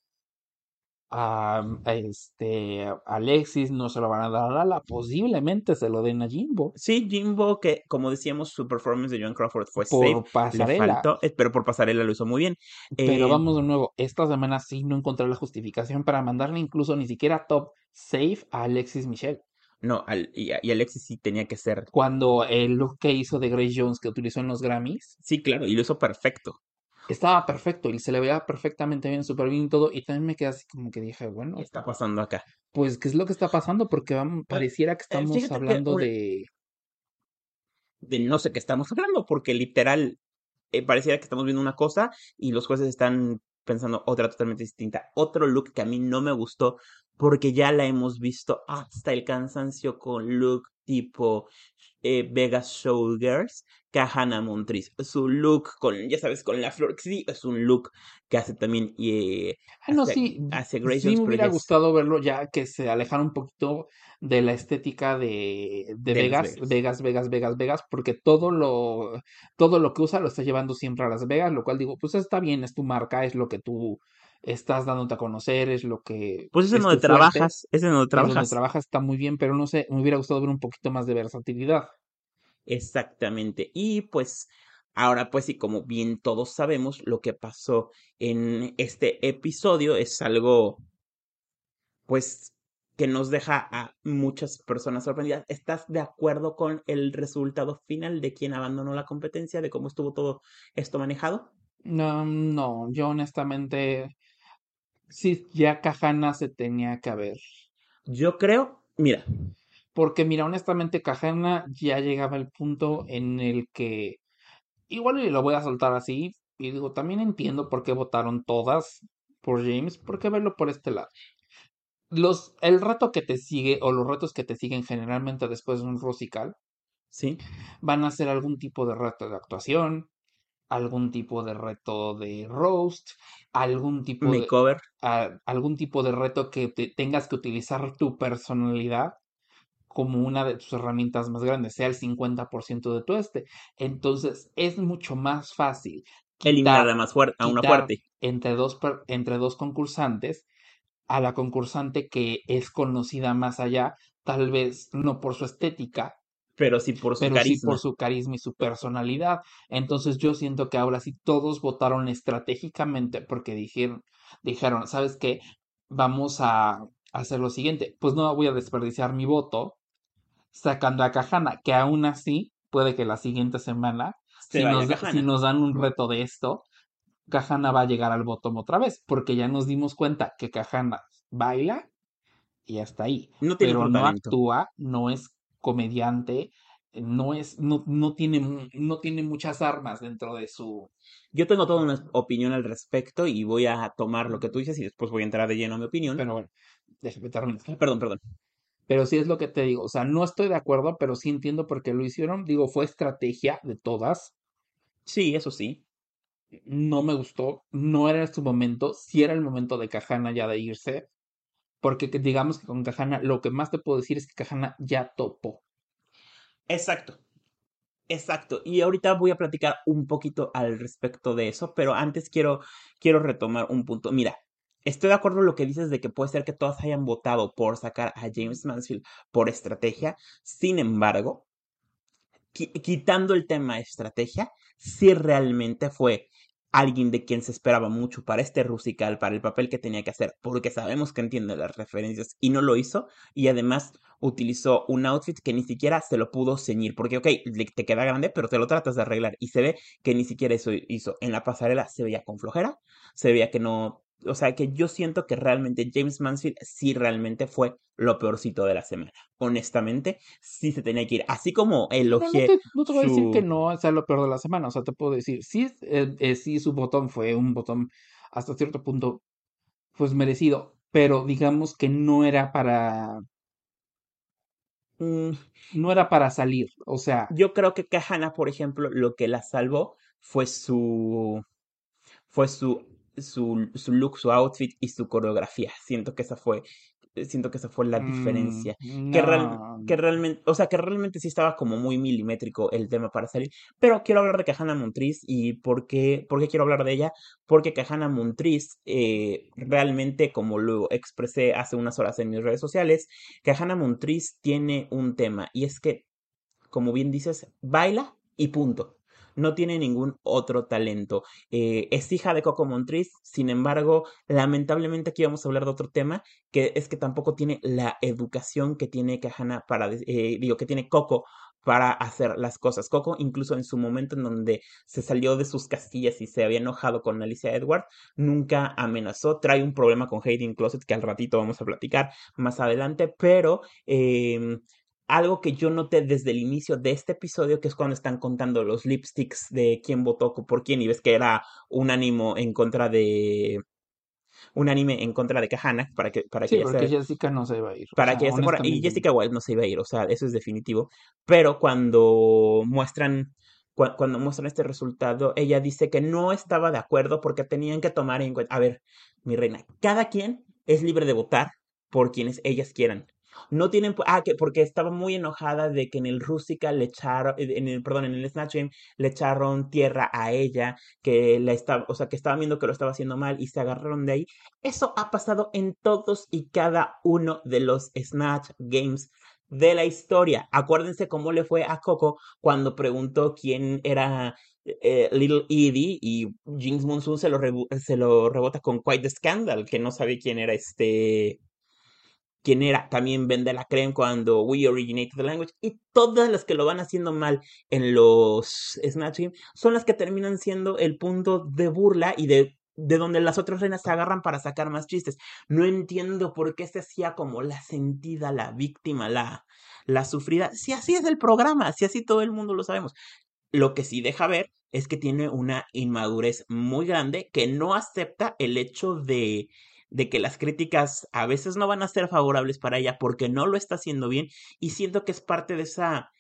a, a este Alexis, no se lo van a dar a Lala, posiblemente se lo den a Jimbo Sí, Jimbo, que como decíamos, su performance de John Crawford fue por safe, pasarela. faltó, eh, pero por pasarela lo hizo muy bien. Pero Eh, vamos de nuevo, esta semana sí no encontré la justificación para mandarle incluso ni siquiera top safe a Alexis Michelle. No, al, y, y Alexis sí tenía que ser. Cuando el look que hizo de Grace Jones que utilizó en los Grammys. Sí, claro, y lo hizo perfecto. Estaba perfecto y se le veía perfectamente bien, súper bien y todo. Y también me quedé así como que dije, bueno. ¿Qué está pasando acá? Pues, ¿qué es lo que está pasando? Porque vamos, pareciera que estamos fíjate que hablando de. De no sé qué estamos hablando, porque literal eh, pareciera que estamos viendo una cosa y los jueces están pensando otra totalmente distinta. Otro look que a mí no me gustó porque ya la hemos visto hasta el cansancio con look tipo eh, Vegas Showgirls, Kahana Montriz. Su look con, ya sabes, con la flor, sí, es un look que hace también eh, Ah, no, hace, sí. hace Grace Sí me hubiera gustado verlo ya que se alejara un poquito de la estética de, de de Las Vegas, Vegas. Vegas, Vegas, Vegas, Vegas, porque todo lo, todo lo que usa lo está llevando siempre a Las Vegas, lo cual digo, pues está bien, es tu marca, es lo que tú estás dándote a conocer, es lo que Pues es en donde trabajas, es en donde es donde trabajas. trabajas, está muy bien, pero no sé, me hubiera gustado ver un poquito más de versatilidad. Exactamente. Y pues ahora pues sí, como bien todos sabemos, lo que pasó en este episodio es algo pues que nos deja a muchas personas sorprendidas. ¿Estás de acuerdo con el resultado final de quien abandonó la competencia, de cómo estuvo todo esto manejado? No, no, yo honestamente, sí, ya Kahana se tenía que haber. Yo creo, mira, Porque mira, honestamente, Kahana ya llegaba el punto en el que, igual y lo voy a soltar así, y digo, también entiendo por qué votaron todas por James, ¿por qué verlo por este lado? Los, el reto que te sigue, o los retos que te siguen generalmente después de un Rusical, sí, van a ser algún tipo de reto de actuación, algún tipo de reto de roast, algún tipo de, a- algún tipo de reto que te tengas que utilizar tu personalidad como una de tus herramientas más grandes, sea el 50% de tu este. Entonces, es mucho más fácil Eliminar quitar, a, más fuerte, a una fuerte. entre dos, entre dos concursantes a la concursante que es conocida más allá, tal vez no por su estética, Pero sí por su pero sí por carisma. su carisma y su personalidad. Entonces yo siento que ahora sí todos votaron estratégicamente porque dijeron, dijeron, ¿sabes qué? Vamos a hacer lo siguiente. Pues no voy a desperdiciar mi voto sacando a Cajana, que aún así puede que la siguiente semana, Se si nos, si dan un reto de esto, Cajana va a llegar al bottom otra vez, porque ya nos dimos cuenta que Cajana baila y hasta ahí, No tiene pero no actúa, no es comediante, no es, no, no tiene, no tiene muchas armas dentro de su, Yo tengo toda una opinión al respecto y voy a tomar lo que tú dices y después voy a entrar de lleno a mi opinión. pero bueno, déjame terminar. Perdón, perdón. Pero sí es lo que te digo, o sea, no estoy de acuerdo, pero sí entiendo por qué lo hicieron, digo, fue estrategia de todas, Sí, eso sí. no me gustó, no era su momento, sí era el momento de Cajana ya de irse, porque que digamos que con Cajana lo que más te puedo decir es que Cajana ya topó. Exacto. Exacto. Y ahorita voy a platicar un poquito al respecto de eso, pero antes quiero, quiero retomar un punto. Mira, estoy de acuerdo en lo que dices de que puede ser que todas hayan votado por sacar a James Mansfield por estrategia. Sin embargo, qui- quitando el tema estrategia, sí realmente fue alguien de quien se esperaba mucho para este Rusical, para el papel que tenía que hacer, porque sabemos que entiende las referencias y no lo hizo, y además utilizó un outfit que ni siquiera se lo pudo ceñir, porque ok, te queda grande, pero te lo tratas de arreglar, y se ve que ni siquiera eso hizo. En la pasarela se veía con flojera, se veía que no... O sea, que yo siento que realmente James Mansfield sí realmente fue lo peorcito de la semana. Honestamente, sí se tenía que ir. Así como no elogié te, no te voy a decir que no sea lo peor de la semana, o sea, te puedo decir, sí, eh, eh, sí su botón fue un botón hasta cierto punto, pues merecido, pero digamos que no era para, Mm, no era para salir, o sea, Yo creo que Kahana, por ejemplo, lo que la salvó fue su fue su su, su look, su outfit y su coreografía. Siento que esa fue siento que esa fue la mm, diferencia. Que, real- que realmente, o sea, que realmente sí estaba como muy milimétrico el tema para salir. Pero quiero hablar de Kahana Montriz y por qué, por qué quiero hablar de ella. Porque Kahana Montriz, eh, realmente, como lo expresé hace unas horas en mis redes sociales, Kahana Montriz tiene un tema y es que como bien dices, baila y punto. No tiene ningún otro talento. Eh, es hija de Coco Montriz, sin embargo, lamentablemente aquí vamos a hablar de otro tema, que es que tampoco tiene la educación que tiene Kahana para, eh, digo, que tiene Coco para hacer las cosas. Coco, incluso en su momento en donde se salió de sus castillas y se había enojado con Alicia Edward, nunca amenazó. Trae un problema con Hayden Closet que al ratito vamos a platicar más adelante, pero eh, algo que yo noté desde el inicio de este episodio, que es cuando están contando los lipsticks de quién votó por quién, y ves que era un ánimo en contra de. Un anime en contra de Kahana, para que, para sí, que porque Jessica no se iba a ir. Para que se fuera. Y Jessica Wilde no se iba a ir, o sea, eso es definitivo. Pero cuando muestran. cuando muestran este resultado, ella dice que no estaba de acuerdo porque tenían que tomar en cuenta. A ver, mi reina, cada quien es libre de votar por quienes ellas quieran. No tienen, ah, que porque estaba muy enojada de que en el Rústica le echaron, eh, en el, perdón, en el Snatch Game le echaron tierra a ella, que la estaba, o sea, que estaban viendo que lo estaba haciendo mal y se agarraron de ahí. Eso ha pasado en todos y cada uno de los Snatch Games de la historia. Acuérdense cómo le fue a Coco cuando preguntó quién era eh, Little Edie y Jinx Monsoon se lo, se lo rebota con Quite the Scandal, que no sabe quién era este quien era también vende la creme cuando We Originated the Language, y todas las que lo van haciendo mal en los Snatch Game son las que terminan siendo el punto de burla y de, de donde las otras reinas se agarran para sacar más chistes. No entiendo por qué se hacía como la sentida, la víctima, la, la sufrida. Si así es el programa, si así todo el mundo lo sabemos. Lo que sí deja ver es que tiene una inmadurez muy grande que no acepta el hecho de de que las críticas a veces no van a ser favorables para ella porque no lo está haciendo bien y siento que es parte de esa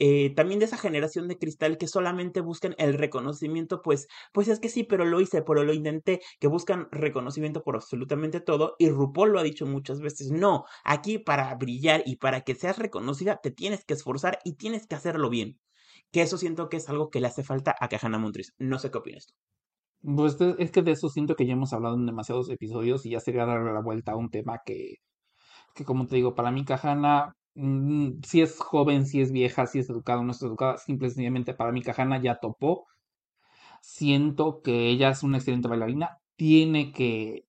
eh, también de esa generación de cristal que solamente buscan el reconocimiento, pues, pues es que sí, pero lo hice, pero lo intenté, que buscan reconocimiento por absolutamente todo, y RuPaul lo ha dicho muchas veces, no, aquí para brillar y para que seas reconocida te tienes que esforzar y tienes que hacerlo bien, que eso siento que es algo que le hace falta a Kahana Montriz, no sé qué opinas tú. Pues es que de eso siento que ya hemos hablado en demasiados episodios y ya sería darle la vuelta a un tema que, que como te digo, para mí Cajana, mm, si es joven, si es vieja, si es educada o no es educada, simple y sencillamente para mí Cajana ya topó. Siento que ella es una excelente bailarina, tiene que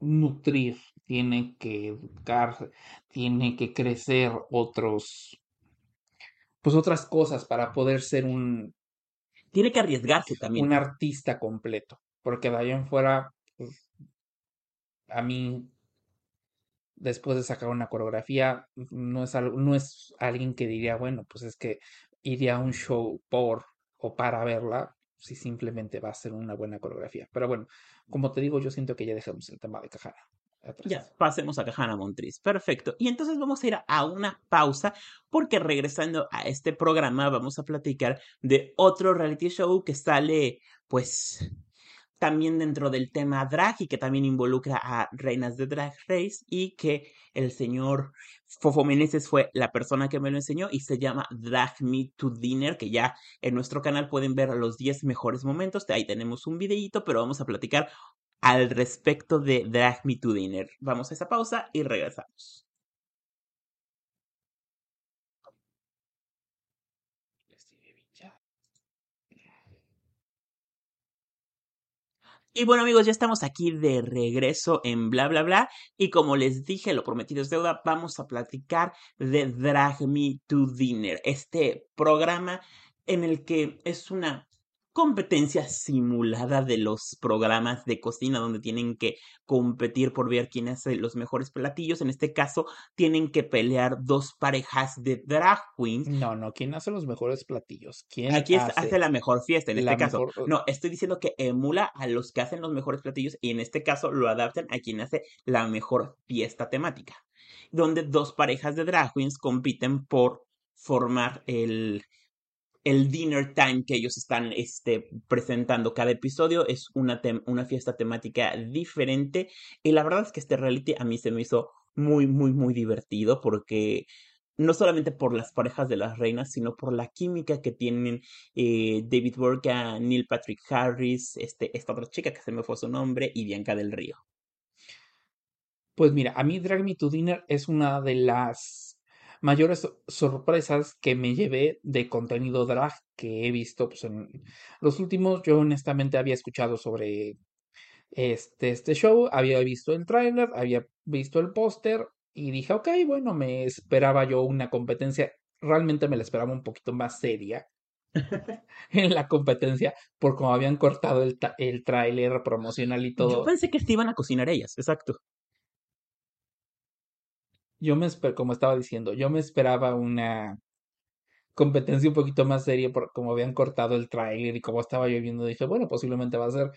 nutrir, tiene que educar, tiene que crecer otros, pues otras cosas para poder ser un, tiene que arriesgarse también. Un artista completo. Porque de en fuera, pues, a mí, después de sacar una coreografía, no es, no es alguien que diría, bueno, pues es que iría a un show por o para verla, si simplemente va a ser una buena coreografía. Pero bueno, como te digo, yo siento que ya dejamos el tema de Cajara. Ya, pasemos a Cajana Montriz. Perfecto. Y entonces vamos a ir a una pausa porque regresando a este programa vamos a platicar de otro reality show que sale pues también dentro del tema drag y que también involucra a reinas de Drag Race y que el señor Fofo Meneses fue la persona que me lo enseñó y se llama Drag Me to Dinner, que ya en nuestro canal pueden ver los 10 mejores momentos, ahí tenemos un videíto, pero vamos a platicar al respecto de Drag Me to Dinner. Vamos a esa pausa y regresamos. Y bueno amigos, ya estamos aquí de regreso en bla bla bla y como les dije, lo prometido es deuda, vamos a platicar de Drag Me to Dinner, este programa en el que es una competencia simulada de los programas de cocina donde tienen que competir por ver quién hace los mejores platillos. En este caso, tienen que pelear dos parejas de drag queens. No, no, ¿quién hace los mejores platillos? ¿Quién Aquí hace, la mejor fiesta, en este caso. No, estoy diciendo que emula a los que hacen los mejores platillos y en este caso lo adaptan a quien hace la mejor fiesta temática. Donde dos parejas de drag queens compiten por formar el, el dinner time que ellos están este, presentando. Cada episodio es una, una fiesta temática diferente. Y la verdad es que este reality a mí se me hizo muy, muy, muy divertido porque no solamente por las parejas de las reinas, sino por la química que tienen eh, David Burka, Neil Patrick Harris, este, esta otra chica que se me fue su nombre, y Bianca del Río. Pues mira, a mí Drag Me to Dinner es una de las mayores sorpresas que me llevé de contenido drag que he visto pues, en los últimos. Yo honestamente había escuchado sobre este, este show, había visto el tráiler, había visto el póster y dije, ok, bueno, me esperaba yo una competencia, realmente me la esperaba un poquito más seria en la competencia por como habían cortado el, el tráiler promocional y todo. Yo pensé que se iban a cocinar ellas, exacto. Yo me como estaba diciendo, yo me esperaba una competencia un poquito más seria por como habían cortado el tráiler y como estaba yo viendo, dije, bueno, posiblemente va a ser.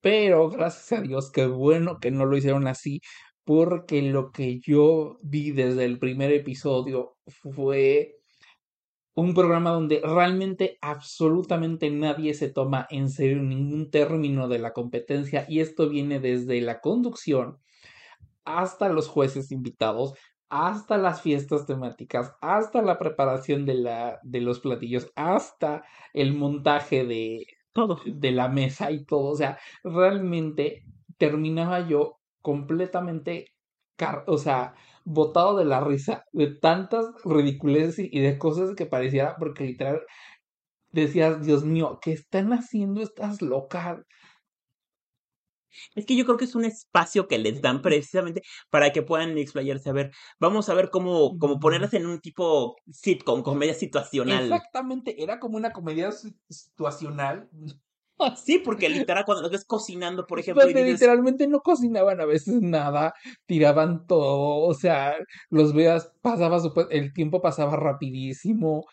Pero gracias a Dios, qué bueno que no lo hicieron así, porque lo que yo vi desde el primer episodio fue un programa donde realmente absolutamente nadie se toma en serio ningún término de la competencia y esto viene desde la conducción hasta los jueces invitados, hasta las fiestas temáticas, hasta la preparación de, la, de los platillos, hasta el montaje de, todo. de la mesa y todo. O sea, realmente terminaba yo completamente, o sea, botado de la risa de tantas ridiculeces y de cosas que pareciera, porque literal decías, Dios mío, ¿qué están haciendo estas locas? Es que yo creo que es un espacio que les dan precisamente para que puedan explayarse. A ver, vamos a ver cómo, cómo ponerlas en un tipo sitcom, comedia situacional. Exactamente, era como una comedia situacional. Sí, porque literal cuando los ves cocinando, por ejemplo. literalmente no cocinaban a veces nada, tiraban todo, o sea, los veas, pasaba el tiempo pasaba rapidísimo.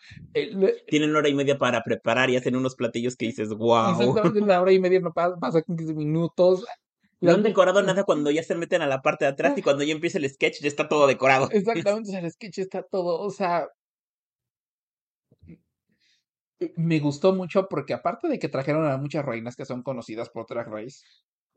Tienen hora y media para preparar y hacen unos platillos que dices, wow. Exactamente, la hora y media no pasa, pasa 15 minutos. No han decorado nada cuando ya se meten a la parte de atrás y cuando ya empieza el sketch ya está todo decorado. Exactamente, el sketch está todo, o sea, me gustó mucho porque aparte de que trajeron a muchas reinas que son conocidas por Drag Race,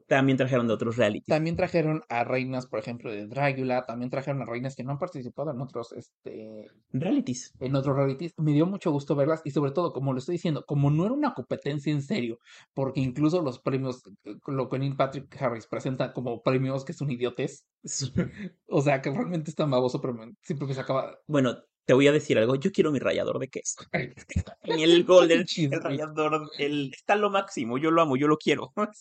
también trajeron de otros realities. También trajeron a reinas, por ejemplo, de Dragula, también trajeron a reinas que no han participado en otros este realities. En otros realities. Me dio mucho gusto verlas y sobre todo, como lo estoy diciendo, como no era una competencia en serio, porque incluso los premios, eh, lo que Neil Patrick Harris presenta como premios que son idiotes. o sea, que realmente está baboso, pero siempre me sacaba. Bueno, te voy a decir algo, yo quiero mi rallador de queso. En el Golden, el rallador, el, está lo máximo, yo lo amo, yo lo quiero.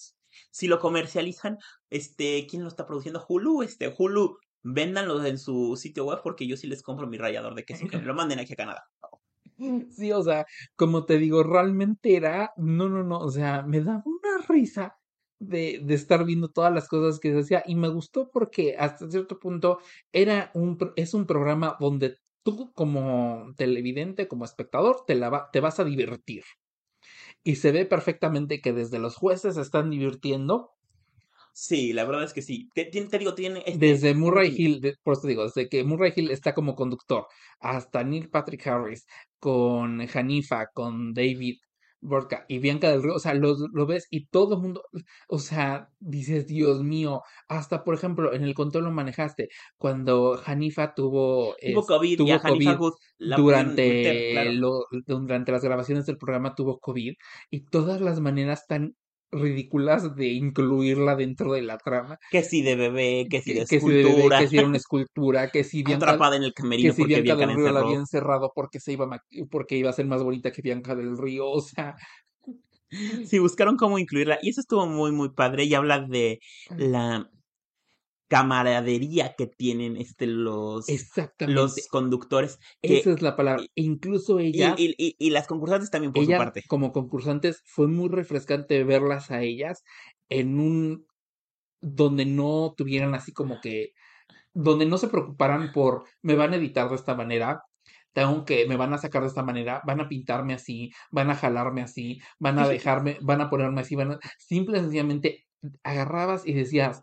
Si lo comercializan, este, ¿quién lo está produciendo? Hulu, este, Hulu, véndanlo en su sitio web porque yo sí les compro mi rallador de queso, que me lo manden aquí a Canadá. Sí, o sea, como te digo, realmente era, no, no, no, o sea, me daba una risa de, de, estar viendo todas las cosas que se hacía y me gustó porque hasta cierto punto era un, es un programa donde tú como televidente, como espectador, te, la te vas a divertir. Y se ve perfectamente que desde los jueces se están divirtiendo. Sí, la verdad es que sí. Te, te digo, tiene. Este desde Murray Hill, por eso digo, desde que Murray Hill está como conductor, hasta Neil Patrick Harris, con Hanifa, con David, Vodka y Bianca del Río, o sea, lo, lo ves y todo el mundo, o sea, dices, Dios mío, hasta por ejemplo, en el control lo manejaste, cuando Hanifa tuvo, tuvo COVID, tuvo COVID durante, lo, durante las grabaciones del programa tuvo COVID y todas las maneras tan ridículas de incluirla dentro de la trama. Que si de bebé, que si de escultura. que si era una escultura, que si Bianca, atrapada en el camerino que si porque Bianca, del Río la había encerrado porque se iba porque iba a ser más bonita que Bianca del Río, o sea, sí buscaron cómo incluirla y eso estuvo muy muy padre y habla de la camaradería que tienen este, los, los conductores. Esa es la palabra. Incluso ella. Y, y, y, las concursantes también, por su parte. Como concursantes, fue muy refrescante verlas a ellas en un. donde no tuvieran así como que. donde no se preocuparan por. me van a editar de esta manera. Tengo que, me van a sacar de esta manera, van a pintarme así, van a jalarme así, van a dejarme, van a ponerme así, van a. Simple y sencillamente agarrabas y decías,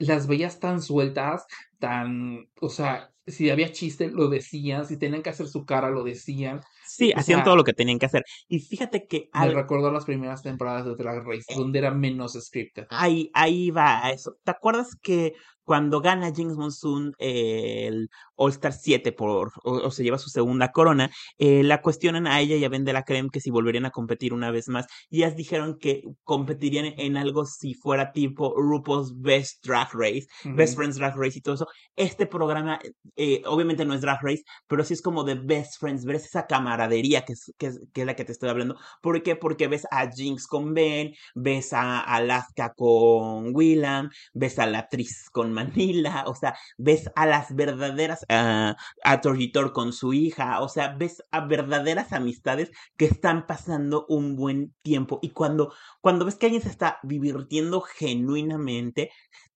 las veías tan sueltas, tan, o sea, si había chiste lo decían, si tenían que hacer su cara lo decían. Sí, hacían todo lo que tenían que hacer. Y fíjate que... Me recordó las primeras temporadas de Drag Race, donde era menos scripted. Ahí, ahí va eso. ¿Te acuerdas que cuando gana Jinx Monsoon eh, el All Star 7 por, o, se lleva su segunda corona, eh, la cuestionan a ella y a Ben de la Creme que si volverían a competir una vez más. Y ellas dijeron que competirían en algo si fuera tipo RuPaul's Best Drag Race, Best Friends Drag Race y todo eso. Este programa, eh, obviamente no es Drag Race, pero sí es como de Best Friends, ves esa camaradería que es, que es, que es la que te estoy hablando. ¿Por qué? Porque ves a Jinx con Ben, ves a Alaska con Willam, ves a la actriz con Manila, o sea, ves a las verdaderas a Torritor con su hija, o sea, ves a verdaderas amistades que están pasando un buen tiempo. Y cuando, cuando ves que alguien se está divirtiendo genuinamente,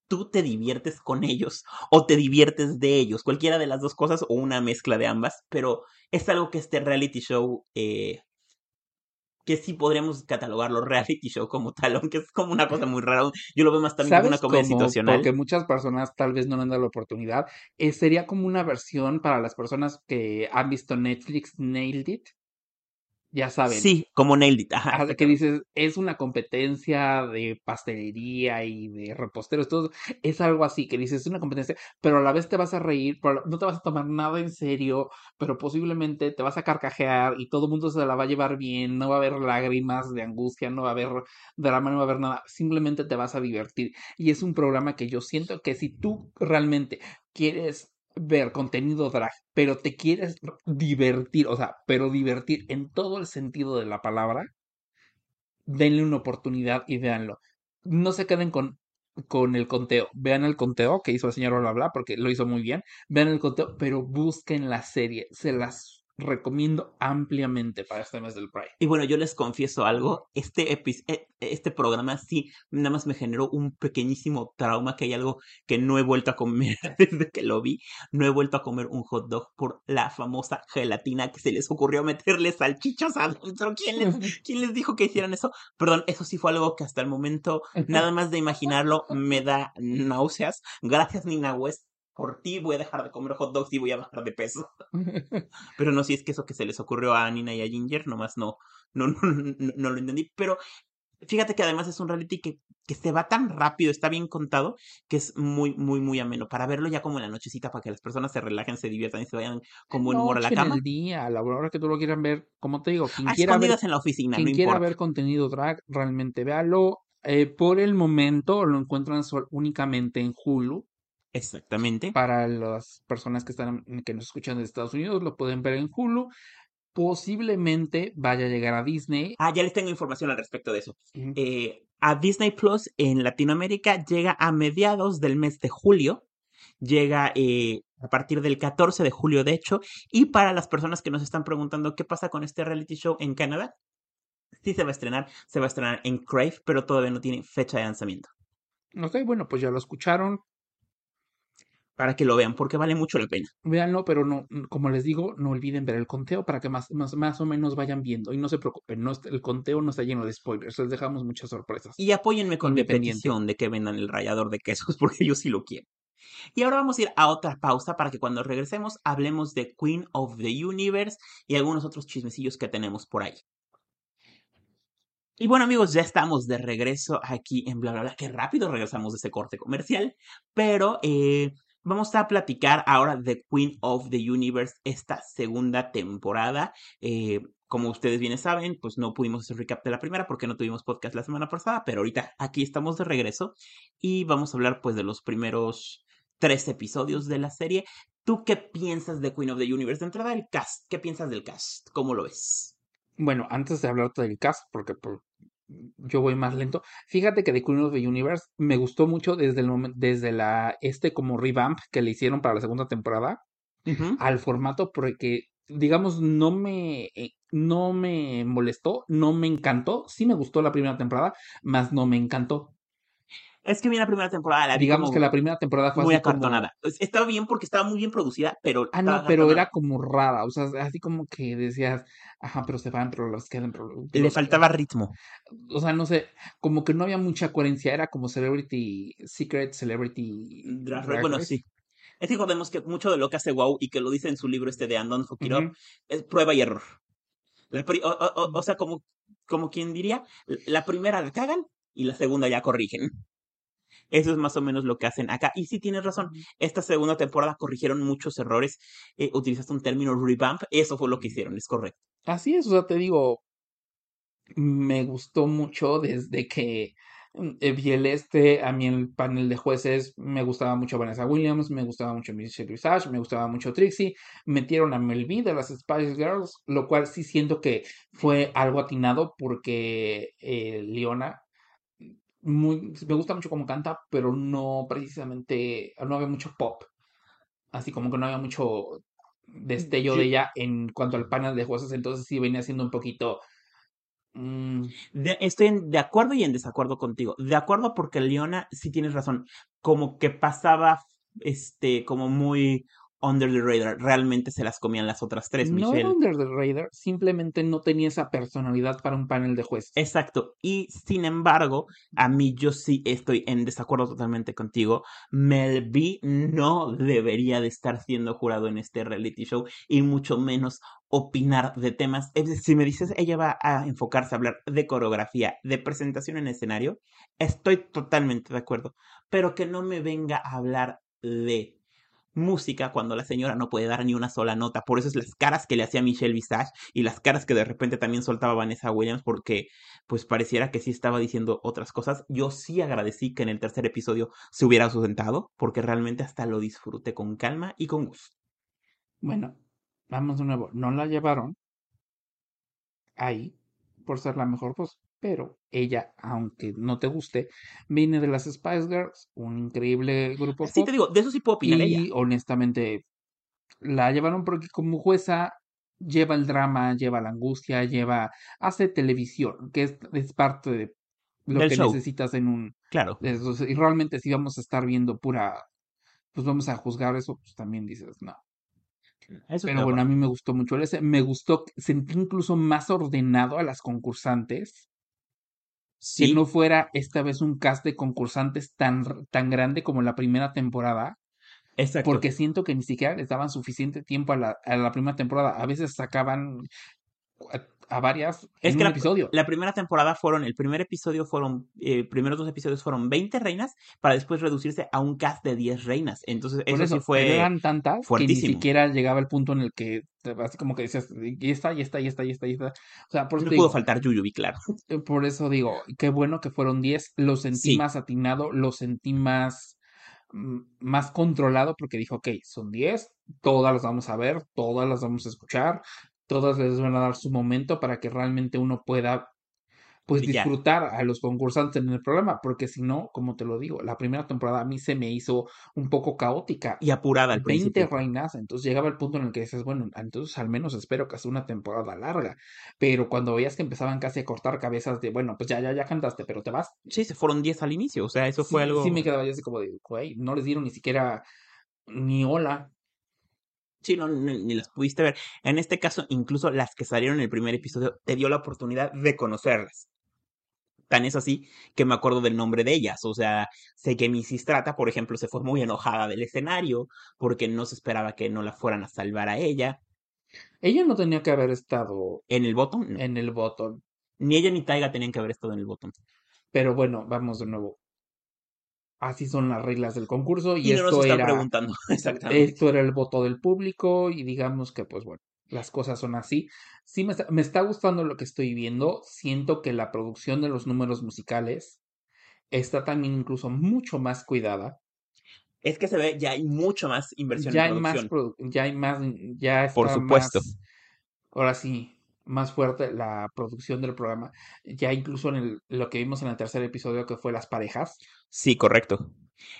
tú te diviertes con ellos o te diviertes de ellos, cualquiera de las dos cosas o una mezcla de ambas, pero es algo que este reality show eh, que sí podríamos catalogarlo reality show como tal, aunque es como una cosa muy rara. Yo lo veo más también como una comedia situacional. Porque muchas personas tal vez no le han dado la oportunidad. Eh, sería como una versión para las personas que han visto Netflix Nailed It ya saben. Sí, como Nailed It. Ajá, que dices, es una competencia de pastelería y de reposteros, todo. Es algo así, que dices, es una competencia, pero a la vez te vas a reír, no te vas a tomar nada en serio, pero posiblemente te vas a carcajear y todo el mundo se la va a llevar bien, no va a haber lágrimas de angustia, no va a haber drama, no va a haber nada, simplemente te vas a divertir. Y es un programa que yo siento que si tú realmente quieres ver contenido drag, pero te quieres divertir, o sea, pero divertir en todo el sentido de la palabra, denle una oportunidad y véanlo. No se queden con, con el conteo. Vean el conteo que hizo el señor bla bla, porque lo hizo muy bien. Vean el conteo, pero busquen la serie. Se las recomiendo ampliamente para este mes del Pride. Y bueno, yo les confieso algo, este, e, este programa sí nada más me generó un pequeñísimo trauma, que hay algo que no he vuelto a comer desde que lo vi, no he vuelto a comer un hot dog por la famosa gelatina que se les ocurrió meterle salchichas adentro. ¿Quién les, ¿Quién les dijo que hicieran eso? Perdón, eso sí fue algo que hasta el momento, nada más de imaginarlo, me da náuseas. Gracias Nina West por ti voy a dejar de comer hot dogs y voy a bajar de peso. Pero no, si es que eso que se les ocurrió a Nina y a Ginger, nomás no, no, no, no, no lo entendí. Pero fíjate que además es un reality que, que se va tan rápido, está bien contado, que es muy, muy, muy ameno. Para verlo ya como en la nochecita, para que las personas se relajen, se diviertan y se vayan con buen humor a la cama. El día, a la hora que tú lo quieran ver, como te digo, quien quiera ver, en la oficina, quien quiera ver contenido drag, realmente véalo. Eh, por el momento lo encuentran únicamente en Hulu. Exactamente. Para las personas que están que nos escuchan de Estados Unidos, lo pueden ver en Hulu. Posiblemente vaya a llegar a Disney. Ah, ya les tengo información al respecto de eso. Eh, a Disney Plus en Latinoamérica llega a mediados del mes de julio. Llega eh, a partir del 14 de julio, de hecho. Y para las personas que nos están preguntando qué pasa con este reality show en Canadá, sí se va a estrenar. Se va a estrenar en Crave, pero todavía no tiene fecha de lanzamiento. Ok, bueno, pues ya lo escucharon para que lo vean, porque vale mucho la pena. Véanlo, pero no, como les digo, no olviden ver el conteo para que más, más, más o menos vayan viendo. Y no se preocupen, no, el conteo no está lleno de spoilers, les dejamos muchas sorpresas. Y apóyenme con mi petición de que vendan el rallador de quesos, porque yo sí lo quiero. Y ahora vamos a ir a otra pausa para que cuando regresemos hablemos de Queen of the Universe y algunos otros chismecillos que tenemos por ahí. Y bueno amigos, ya estamos de regreso aquí en bla bla bla. Qué rápido regresamos de ese corte comercial. Pero eh, Vamos a platicar ahora de Queen of the Universe, esta segunda temporada. Eh, como ustedes bien saben, pues no pudimos hacer recap de la primera porque no tuvimos podcast la semana pasada, pero ahorita aquí estamos de regreso y vamos a hablar pues de los primeros tres episodios de la serie. ¿Tú qué piensas de Queen of the Universe? De entrada, el cast. ¿Qué piensas del cast? ¿Cómo lo ves? Bueno, antes de hablar del cast, porque por, yo voy más lento. Fíjate que The Queen of the Universe me gustó mucho desde el momento, desde la, este como revamp que le hicieron para la segunda temporada al formato porque digamos no me eh, no me molestó, no me encantó, sí me gustó la primera temporada, más no me encantó. Es que vi la primera temporada. La Digamos que la primera temporada fue muy acartonada. Estaba bien porque estaba muy bien producida, pero. Ah, no, pero era como rara. O sea, así como que decías, ajá, pero se van, pero los quedan. Pero, Le faltaba ritmo. O sea, no sé, como que no había mucha coherencia. Era como Celebrity Secret, Celebrity. bueno, sí. Es que recordemos que mucho de lo que hace Wow y que lo dice en su libro este de Andon Fukiro es prueba y error. o, o, sea, como, como quien diría, la primera la cagan y la segunda ya corrigen. Eso es más o menos lo que hacen acá. Y sí tienes razón, esta segunda temporada corrigieron muchos errores. Eh, utilizaste un término revamp, eso fue lo que hicieron, es correcto. Así es, o sea, te digo, me gustó mucho desde que mm, eh, vi el este, a mí el panel de jueces me gustaba mucho Vanessa Williams, me gustaba mucho Michelle Visage, me gustaba mucho Trixie, metieron a Mel B de las Spice Girls, lo cual sí siento que fue algo atinado porque eh, Leona muy, me gusta mucho cómo canta, pero no precisamente, no había mucho pop, así como que no había mucho destello de ella en cuanto al panel de jueces, entonces sí venía siendo un poquito Mm. estoy en, de acuerdo y en desacuerdo contigo. De acuerdo porque Leona, sí tienes razón, como que pasaba, este, como muy under the radar. Realmente se las comían las otras tres, no Michelle. No under the radar, simplemente no tenía esa personalidad para un panel de jueces. Exacto. Y sin embargo, a mí yo sí estoy en desacuerdo totalmente contigo. Mel B no debería de estar siendo jurado en este reality show y mucho menos opinar de temas. Si me dices, ella va a enfocarse a hablar de coreografía, de presentación en escenario, estoy totalmente de acuerdo. Pero que no me venga a hablar de música cuando la señora no puede dar ni una sola nota. Por eso es las caras que le hacía Michelle Visage y las caras que de repente también soltaba Vanessa Williams porque pues pareciera que sí estaba diciendo otras cosas. Yo sí agradecí que en el tercer episodio se hubiera sustentado porque realmente hasta lo disfruté con calma y con gusto. Bueno, vamos de nuevo. No la llevaron ahí por ser la mejor voz pero ella, aunque no te guste, viene de las Spice Girls, un increíble grupo. Sí, te digo, de eso sí puedo opinar y, honestamente, la llevaron porque como jueza lleva el drama, lleva la angustia, lleva, hace televisión, que es, es parte de lo que necesitas en un... Claro. y realmente si vamos a estar viendo pura, pues vamos a juzgar eso, pues también dices, no. Pero bueno, a mí me gustó mucho ese. Me gustó, sentí incluso más ordenado a las concursantes si no fuera esta vez un cast de concursantes tan, tan grande como la primera temporada. Exacto. Porque siento que ni siquiera les daban suficiente tiempo a la, a la primera temporada. A veces sacaban a varias es en que un la, episodio. La primera temporada fueron, el primer episodio fueron, eh, primeros dos episodios fueron 20 reinas para después reducirse a un cast de 10 reinas. Entonces, eso, sí fue. eran tantas que ni siquiera llegaba el punto en el que, así como que decías, y está, y está, y está, y está, y está. O sea, por eso no pudo faltar Yuyubi, claro. Eh, por eso digo, qué bueno que fueron 10. Lo sentí más atinado, lo sentí más mm, más controlado porque dijo, ok, son 10, todas las vamos a ver, todas las vamos a escuchar, todas les van a dar su momento para que realmente uno pueda pues disfrutar a los concursantes en el programa, porque si no, como te lo digo, la primera temporada a mí se me hizo un poco caótica. Y apurada al 20 reinas, entonces llegaba el punto en el que dices, bueno, entonces al menos espero que sea una temporada larga, pero cuando veías que empezaban casi a cortar cabezas de, bueno, pues ya, ya, ya cantaste, pero te vas. Sí, se fueron 10 al inicio, o sea, eso fue algo... Sí me quedaba así como de, güey, no les dieron ni siquiera ni hola, Sí, no, ni, las pudiste ver. En este caso, incluso las que salieron en el primer episodio, te dio la oportunidad de conocerlas. Tan es así que me acuerdo del nombre de ellas. O sea, sé que Missy Trata, por ejemplo, se fue muy enojada del escenario porque no se esperaba que no la fueran a salvar a ella. Ella no tenía que haber estado. ¿En el botón? En el botón. Ni ella ni Taiga tenían que haber estado en el botón. Pero bueno, vamos de nuevo así son las reglas del concurso y, esto era preguntando exactamente. esto era el voto del público y digamos que pues bueno las cosas son así sí me está, me está gustando lo que estoy viendo siento que la producción de los números musicales está también incluso mucho más cuidada es que se ve ya hay mucho más inversión ya en hay producción. más ya hay más ya está por supuesto ahora sí más fuerte la producción del programa, ya incluso en el, lo que vimos en el tercer episodio que fue las parejas. Sí, correcto.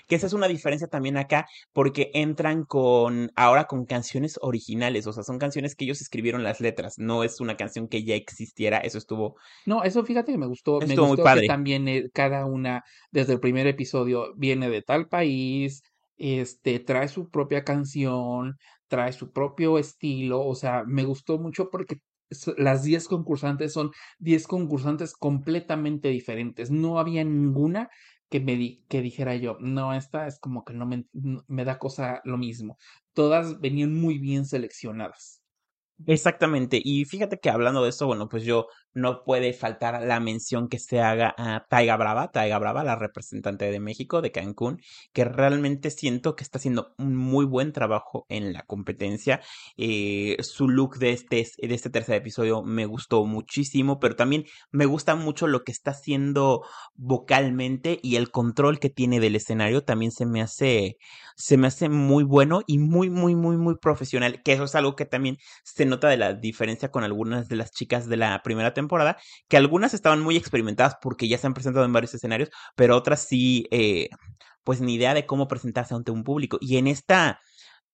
Que esa es una diferencia también acá, porque entran con, ahora con canciones originales, o sea, son canciones que ellos escribieron las letras, no es una canción que ya existiera, eso estuvo... No, eso fíjate que me gustó, me gustó muy padre. que también eh, cada una, desde el primer episodio, viene de tal país, este, trae su propia canción, trae su propio estilo, o sea, me gustó mucho porque las 10 concursantes son 10 concursantes completamente diferentes. No había ninguna que me di, que dijera yo, no, esta es como que no me, me da cosa lo mismo. Todas venían muy bien seleccionadas. Exactamente. Y fíjate que hablando de esto, bueno, pues yo no puede faltar la mención que se haga a Taiga Brava, Taiga Brava, la representante de México, de Cancún, que realmente siento que está haciendo un muy buen trabajo en la competencia. Eh, su look de este, de este tercer episodio me gustó muchísimo, pero también me gusta mucho lo que está haciendo vocalmente y el control que tiene del escenario también se me hace, se me hace muy bueno y muy, muy, muy, muy profesional, que eso es algo que también se nota de la diferencia con algunas de las chicas de la primera temporada, que algunas estaban muy experimentadas porque ya se han presentado en varios escenarios, pero otras sí, eh, pues ni idea de cómo presentarse ante un público. Y en esta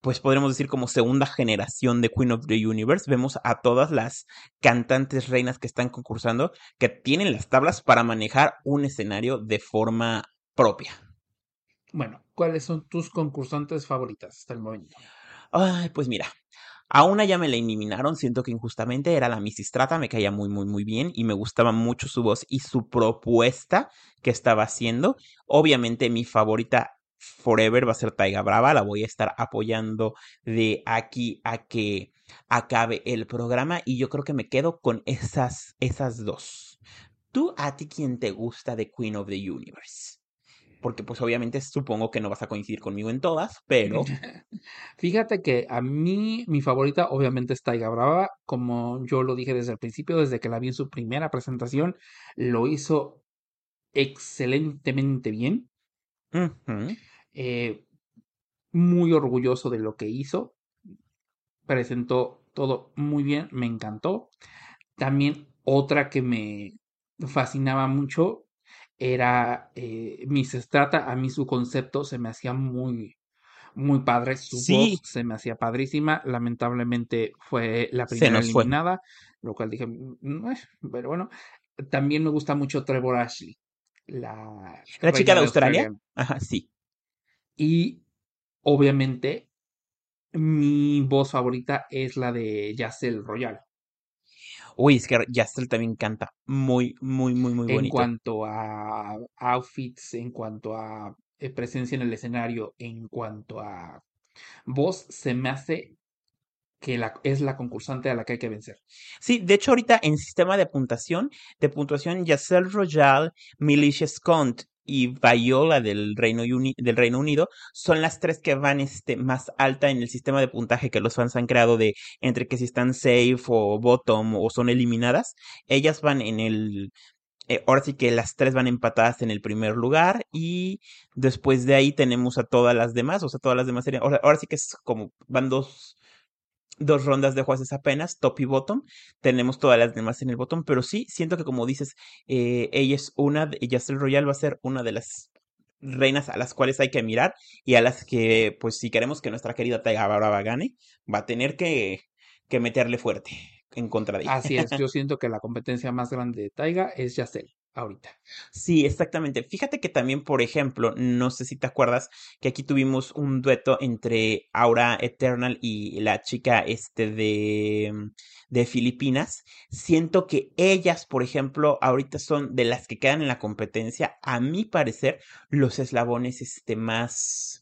pues podremos decir como segunda generación de Queen of the Universe, vemos a todas las cantantes reinas que están concursando que tienen las tablas para manejar un escenario de forma propia. Bueno, ¿cuáles son tus concursantes favoritas hasta el momento? Ay, pues mira, a una ya me la eliminaron, siento que injustamente era la Misistrata, me caía muy, muy, muy bien y me gustaba mucho su voz y su propuesta que estaba haciendo. Obviamente mi favorita forever va a ser Taiga Brava, la voy a estar apoyando de aquí a que acabe el programa y yo creo que me quedo con esas, esas dos. ¿Tú a ti quién te gusta de Queen of the Universe? Porque pues obviamente supongo que no vas a coincidir conmigo en todas, pero... Fíjate que a mí mi favorita obviamente es Taiga Brava, como yo lo dije desde el principio, desde que la vi en su primera presentación, lo hizo excelentemente bien. Eh, muy orgulloso de lo que hizo. Presentó todo muy bien, me encantó. También otra que me fascinaba mucho era eh, Miss Strata. A mí su concepto se me hacía muy, muy padre. Su voz se me hacía padrísima. Lamentablemente fue la primera eliminada, lo cual dije, mm, mm, eh", pero bueno. También me gusta mucho Trevor Ashley. La, ¿La chica de Australia. Ajá, sí. Y obviamente mi voz favorita es la de Yacel Royal. Uy, es que Yacel también canta muy, muy, muy, muy bonito. En cuanto a outfits, en cuanto a eh, presencia en el escenario, en cuanto a voz, se me hace que la, es la concursante a la que hay que vencer. Sí, de hecho ahorita en sistema de puntuación, de puntuación Yacel Royal, Milicia Scont y Viola del Reino, Unido son las tres que van este, más alta en el sistema de puntaje que los fans han creado de entre que si están safe o bottom o son eliminadas. Ellas van en el... Eh, ahora sí que las tres van empatadas en el primer lugar y después de ahí tenemos a todas las demás, o sea, todas las demás serían... Ahora, ahora sí que es como van dos dos rondas de jueces apenas, top y bottom. Tenemos todas las demás en el bottom, pero sí, siento que como dices, eh, ella es una, Yastel Royal va a ser una de las reinas a las cuales hay que mirar y a las que, pues si queremos que nuestra querida Taiga Brava gane, va a tener que, que meterle fuerte en contra de ella. Así es, yo siento que la competencia más grande de Taiga es Yastel ahorita. Sí, exactamente. Fíjate que también, por ejemplo, no sé si te acuerdas que aquí tuvimos un dueto entre Aura Eternal y la chica este de, mm, de Filipinas. Siento que ellas, por ejemplo, ahorita son de las que quedan en la competencia, a mi parecer, los eslabones este, más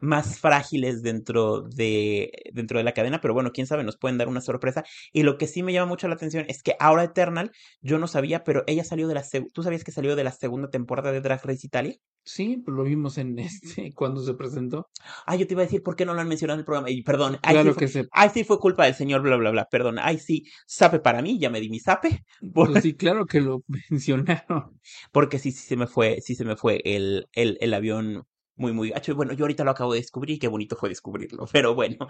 más frágiles dentro de, dentro de la cadena, pero bueno, quién sabe, nos pueden dar una sorpresa. Y lo que sí me llama mucho la atención es que ahora Eternal, yo no sabía, pero ella salió de la, ¿tú sabías que salió de la segunda temporada de Drag Race Italia? Sí, pues lo vimos en este, cuando se presentó. Ah, yo te iba a decir, ¿por qué no lo han mencionado en el programa? Y perdón, claro sí que fue, Ay, sí fue culpa del señor, bla, bla, bla, perdón. Ay, sí, sape para mí, ya me di mi sape. Pues sí, claro que lo mencionaron. Porque sí, sí se me fue, sí se me fue el, el, el avión muy, muy gacho. Y bueno, yo ahorita lo acabo de descubrir y qué bonito fue descubrirlo. Pero bueno.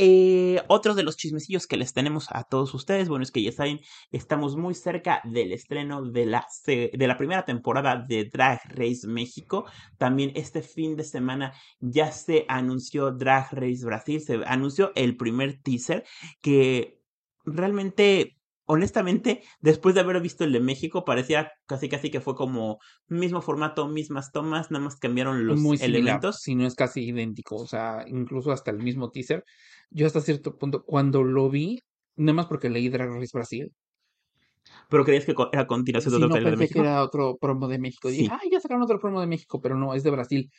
Eh, otro de los chismecillos que les tenemos a todos ustedes, bueno, es que ya saben, estamos muy cerca del estreno de la, de la primera temporada de Drag Race México. También este fin de semana ya se anunció Drag Race Brasil, se anunció el primer teaser que realmente honestamente, después de haber visto el de México, parecía casi casi que fue como mismo formato, mismas tomas, nada más cambiaron los Muy elementos. Si no es casi idéntico, o sea, incluso hasta el mismo teaser. Yo hasta cierto punto, cuando lo vi, nada más porque leí Drag Race Brasil. Pero creías que era continuación de otro no, de México. que era otro promo de México. Y dije, ay, ya sacaron otro promo de México, pero no, es de Brasil.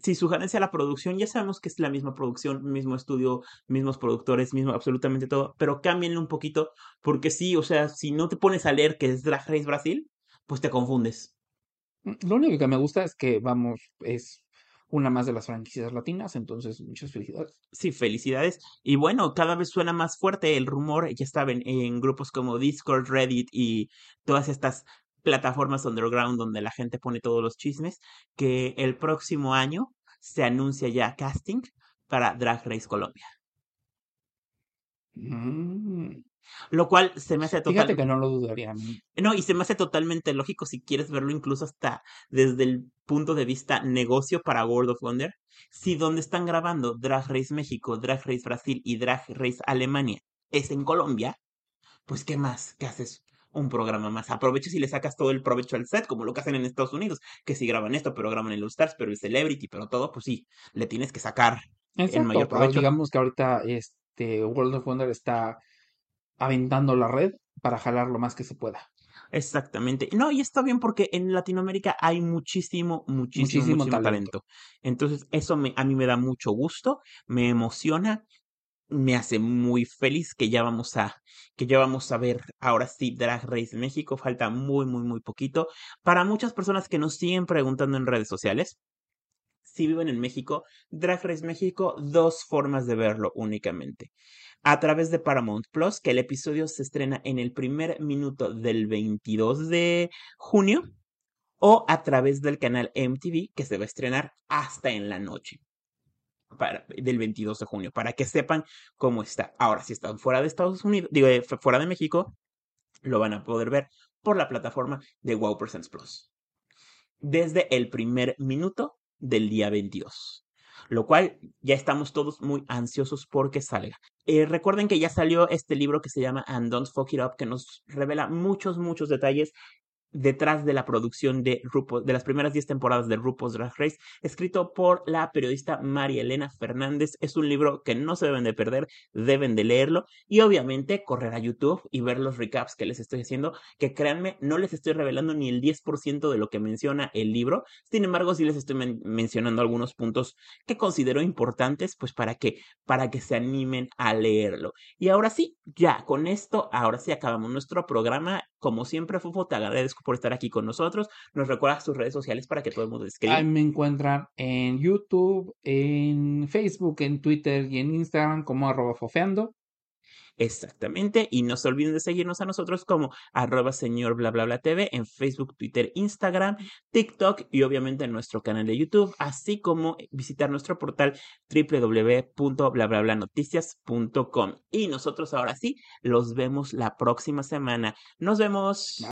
Si sugerencia a la producción, ya sabemos que es la misma producción, mismo estudio, mismos productores, mismo absolutamente todo, pero cámbienlo un poquito, porque sí, o sea, si no te pones a leer que es Drag Race Brasil, pues te confundes. Mm, lo único que me gusta es que, vamos, es una más de las franquicias latinas, entonces muchas felicidades. Sí, felicidades. Y bueno, cada vez suena más fuerte el rumor, ya saben, en grupos como Discord, Reddit y todas estas plataformas underground donde la gente pone todos los chismes, que el próximo año se anuncia ya casting para Drag Race Colombia. Mm. Lo cual se me hace Fíjate que no lo dudaría. No, y se me hace totalmente lógico si quieres verlo incluso hasta desde el punto de vista negocio para World of Wonder. Si donde están grabando Drag Race México, Drag Race Brasil y Drag Race Alemania es en Colombia, pues ¿qué más? ¿Qué haces? Un programa más. Aprovechas y le sacas todo el provecho al set, como lo que hacen en Estados Unidos, que si graban esto, pero graban en los Stars, pero el Celebrity, pero todo, pues sí, le tienes que sacar el mayor provecho. Digamos que ahorita este World of Wonder está aventando la red para jalar lo más que se pueda. Exactamente. No, y está bien porque en Latinoamérica hay muchísimo, muchísimo, muchísimo, talento. Entonces, eso me, a mí me da mucho gusto, me emociona me hace muy feliz que ya vamos a que ya vamos a ver ahora sí Drag Race México falta muy muy muy poquito. Para muchas personas que nos siguen preguntando en redes sociales si viven en México Drag Race México dos formas de verlo únicamente. A través de Paramount Plus que el episodio se estrena en el primer minuto del 22 de junio o a través del canal MTV que se va a estrenar hasta en la noche del 22 de junio, para que sepan cómo está. Ahora, si están fuera de Estados Unidos, digo, eh, fuera de México, lo van a poder ver por la plataforma de Wow Presents Plus. Desde el primer minuto del día 22. Lo cual ya estamos todos muy ansiosos porque salga. Eh, recuerden que ya salió este libro que se llama And Don't Fuck It Up, que nos revela muchos, muchos detalles detrás de la producción de de las primeras 10 temporadas de RuPaul's Drag Race, escrito por la periodista María Elena Fernández. Es un libro que no se deben de perder, deben de leerlo y obviamente correr a YouTube y ver los recaps que les estoy haciendo, que créanme, no les estoy revelando ni el 10% de lo que menciona el libro, sin embargo sí les estoy mencionando algunos puntos que considero importantes, pues para que, para que se animen a leerlo. Y ahora sí, ya con esto, ahora sí acabamos nuestro programa. Como siempre, Fufo, te agradezco por estar aquí con nosotros. Nos recuerdas tus redes sociales para que todo el mundo escriba. Ahí me encuentran en YouTube, en Facebook, en Twitter y en Instagram como arroba fofeando. Exactamente. Y no se olviden de seguirnos a nosotros como arroba señor bla bla bla TV en Facebook, Twitter, Instagram, TikTok y obviamente en nuestro canal de YouTube, así como visitar nuestro portal www.blablablanoticias.com. Y nosotros ahora sí, los vemos la próxima semana. Nos vemos.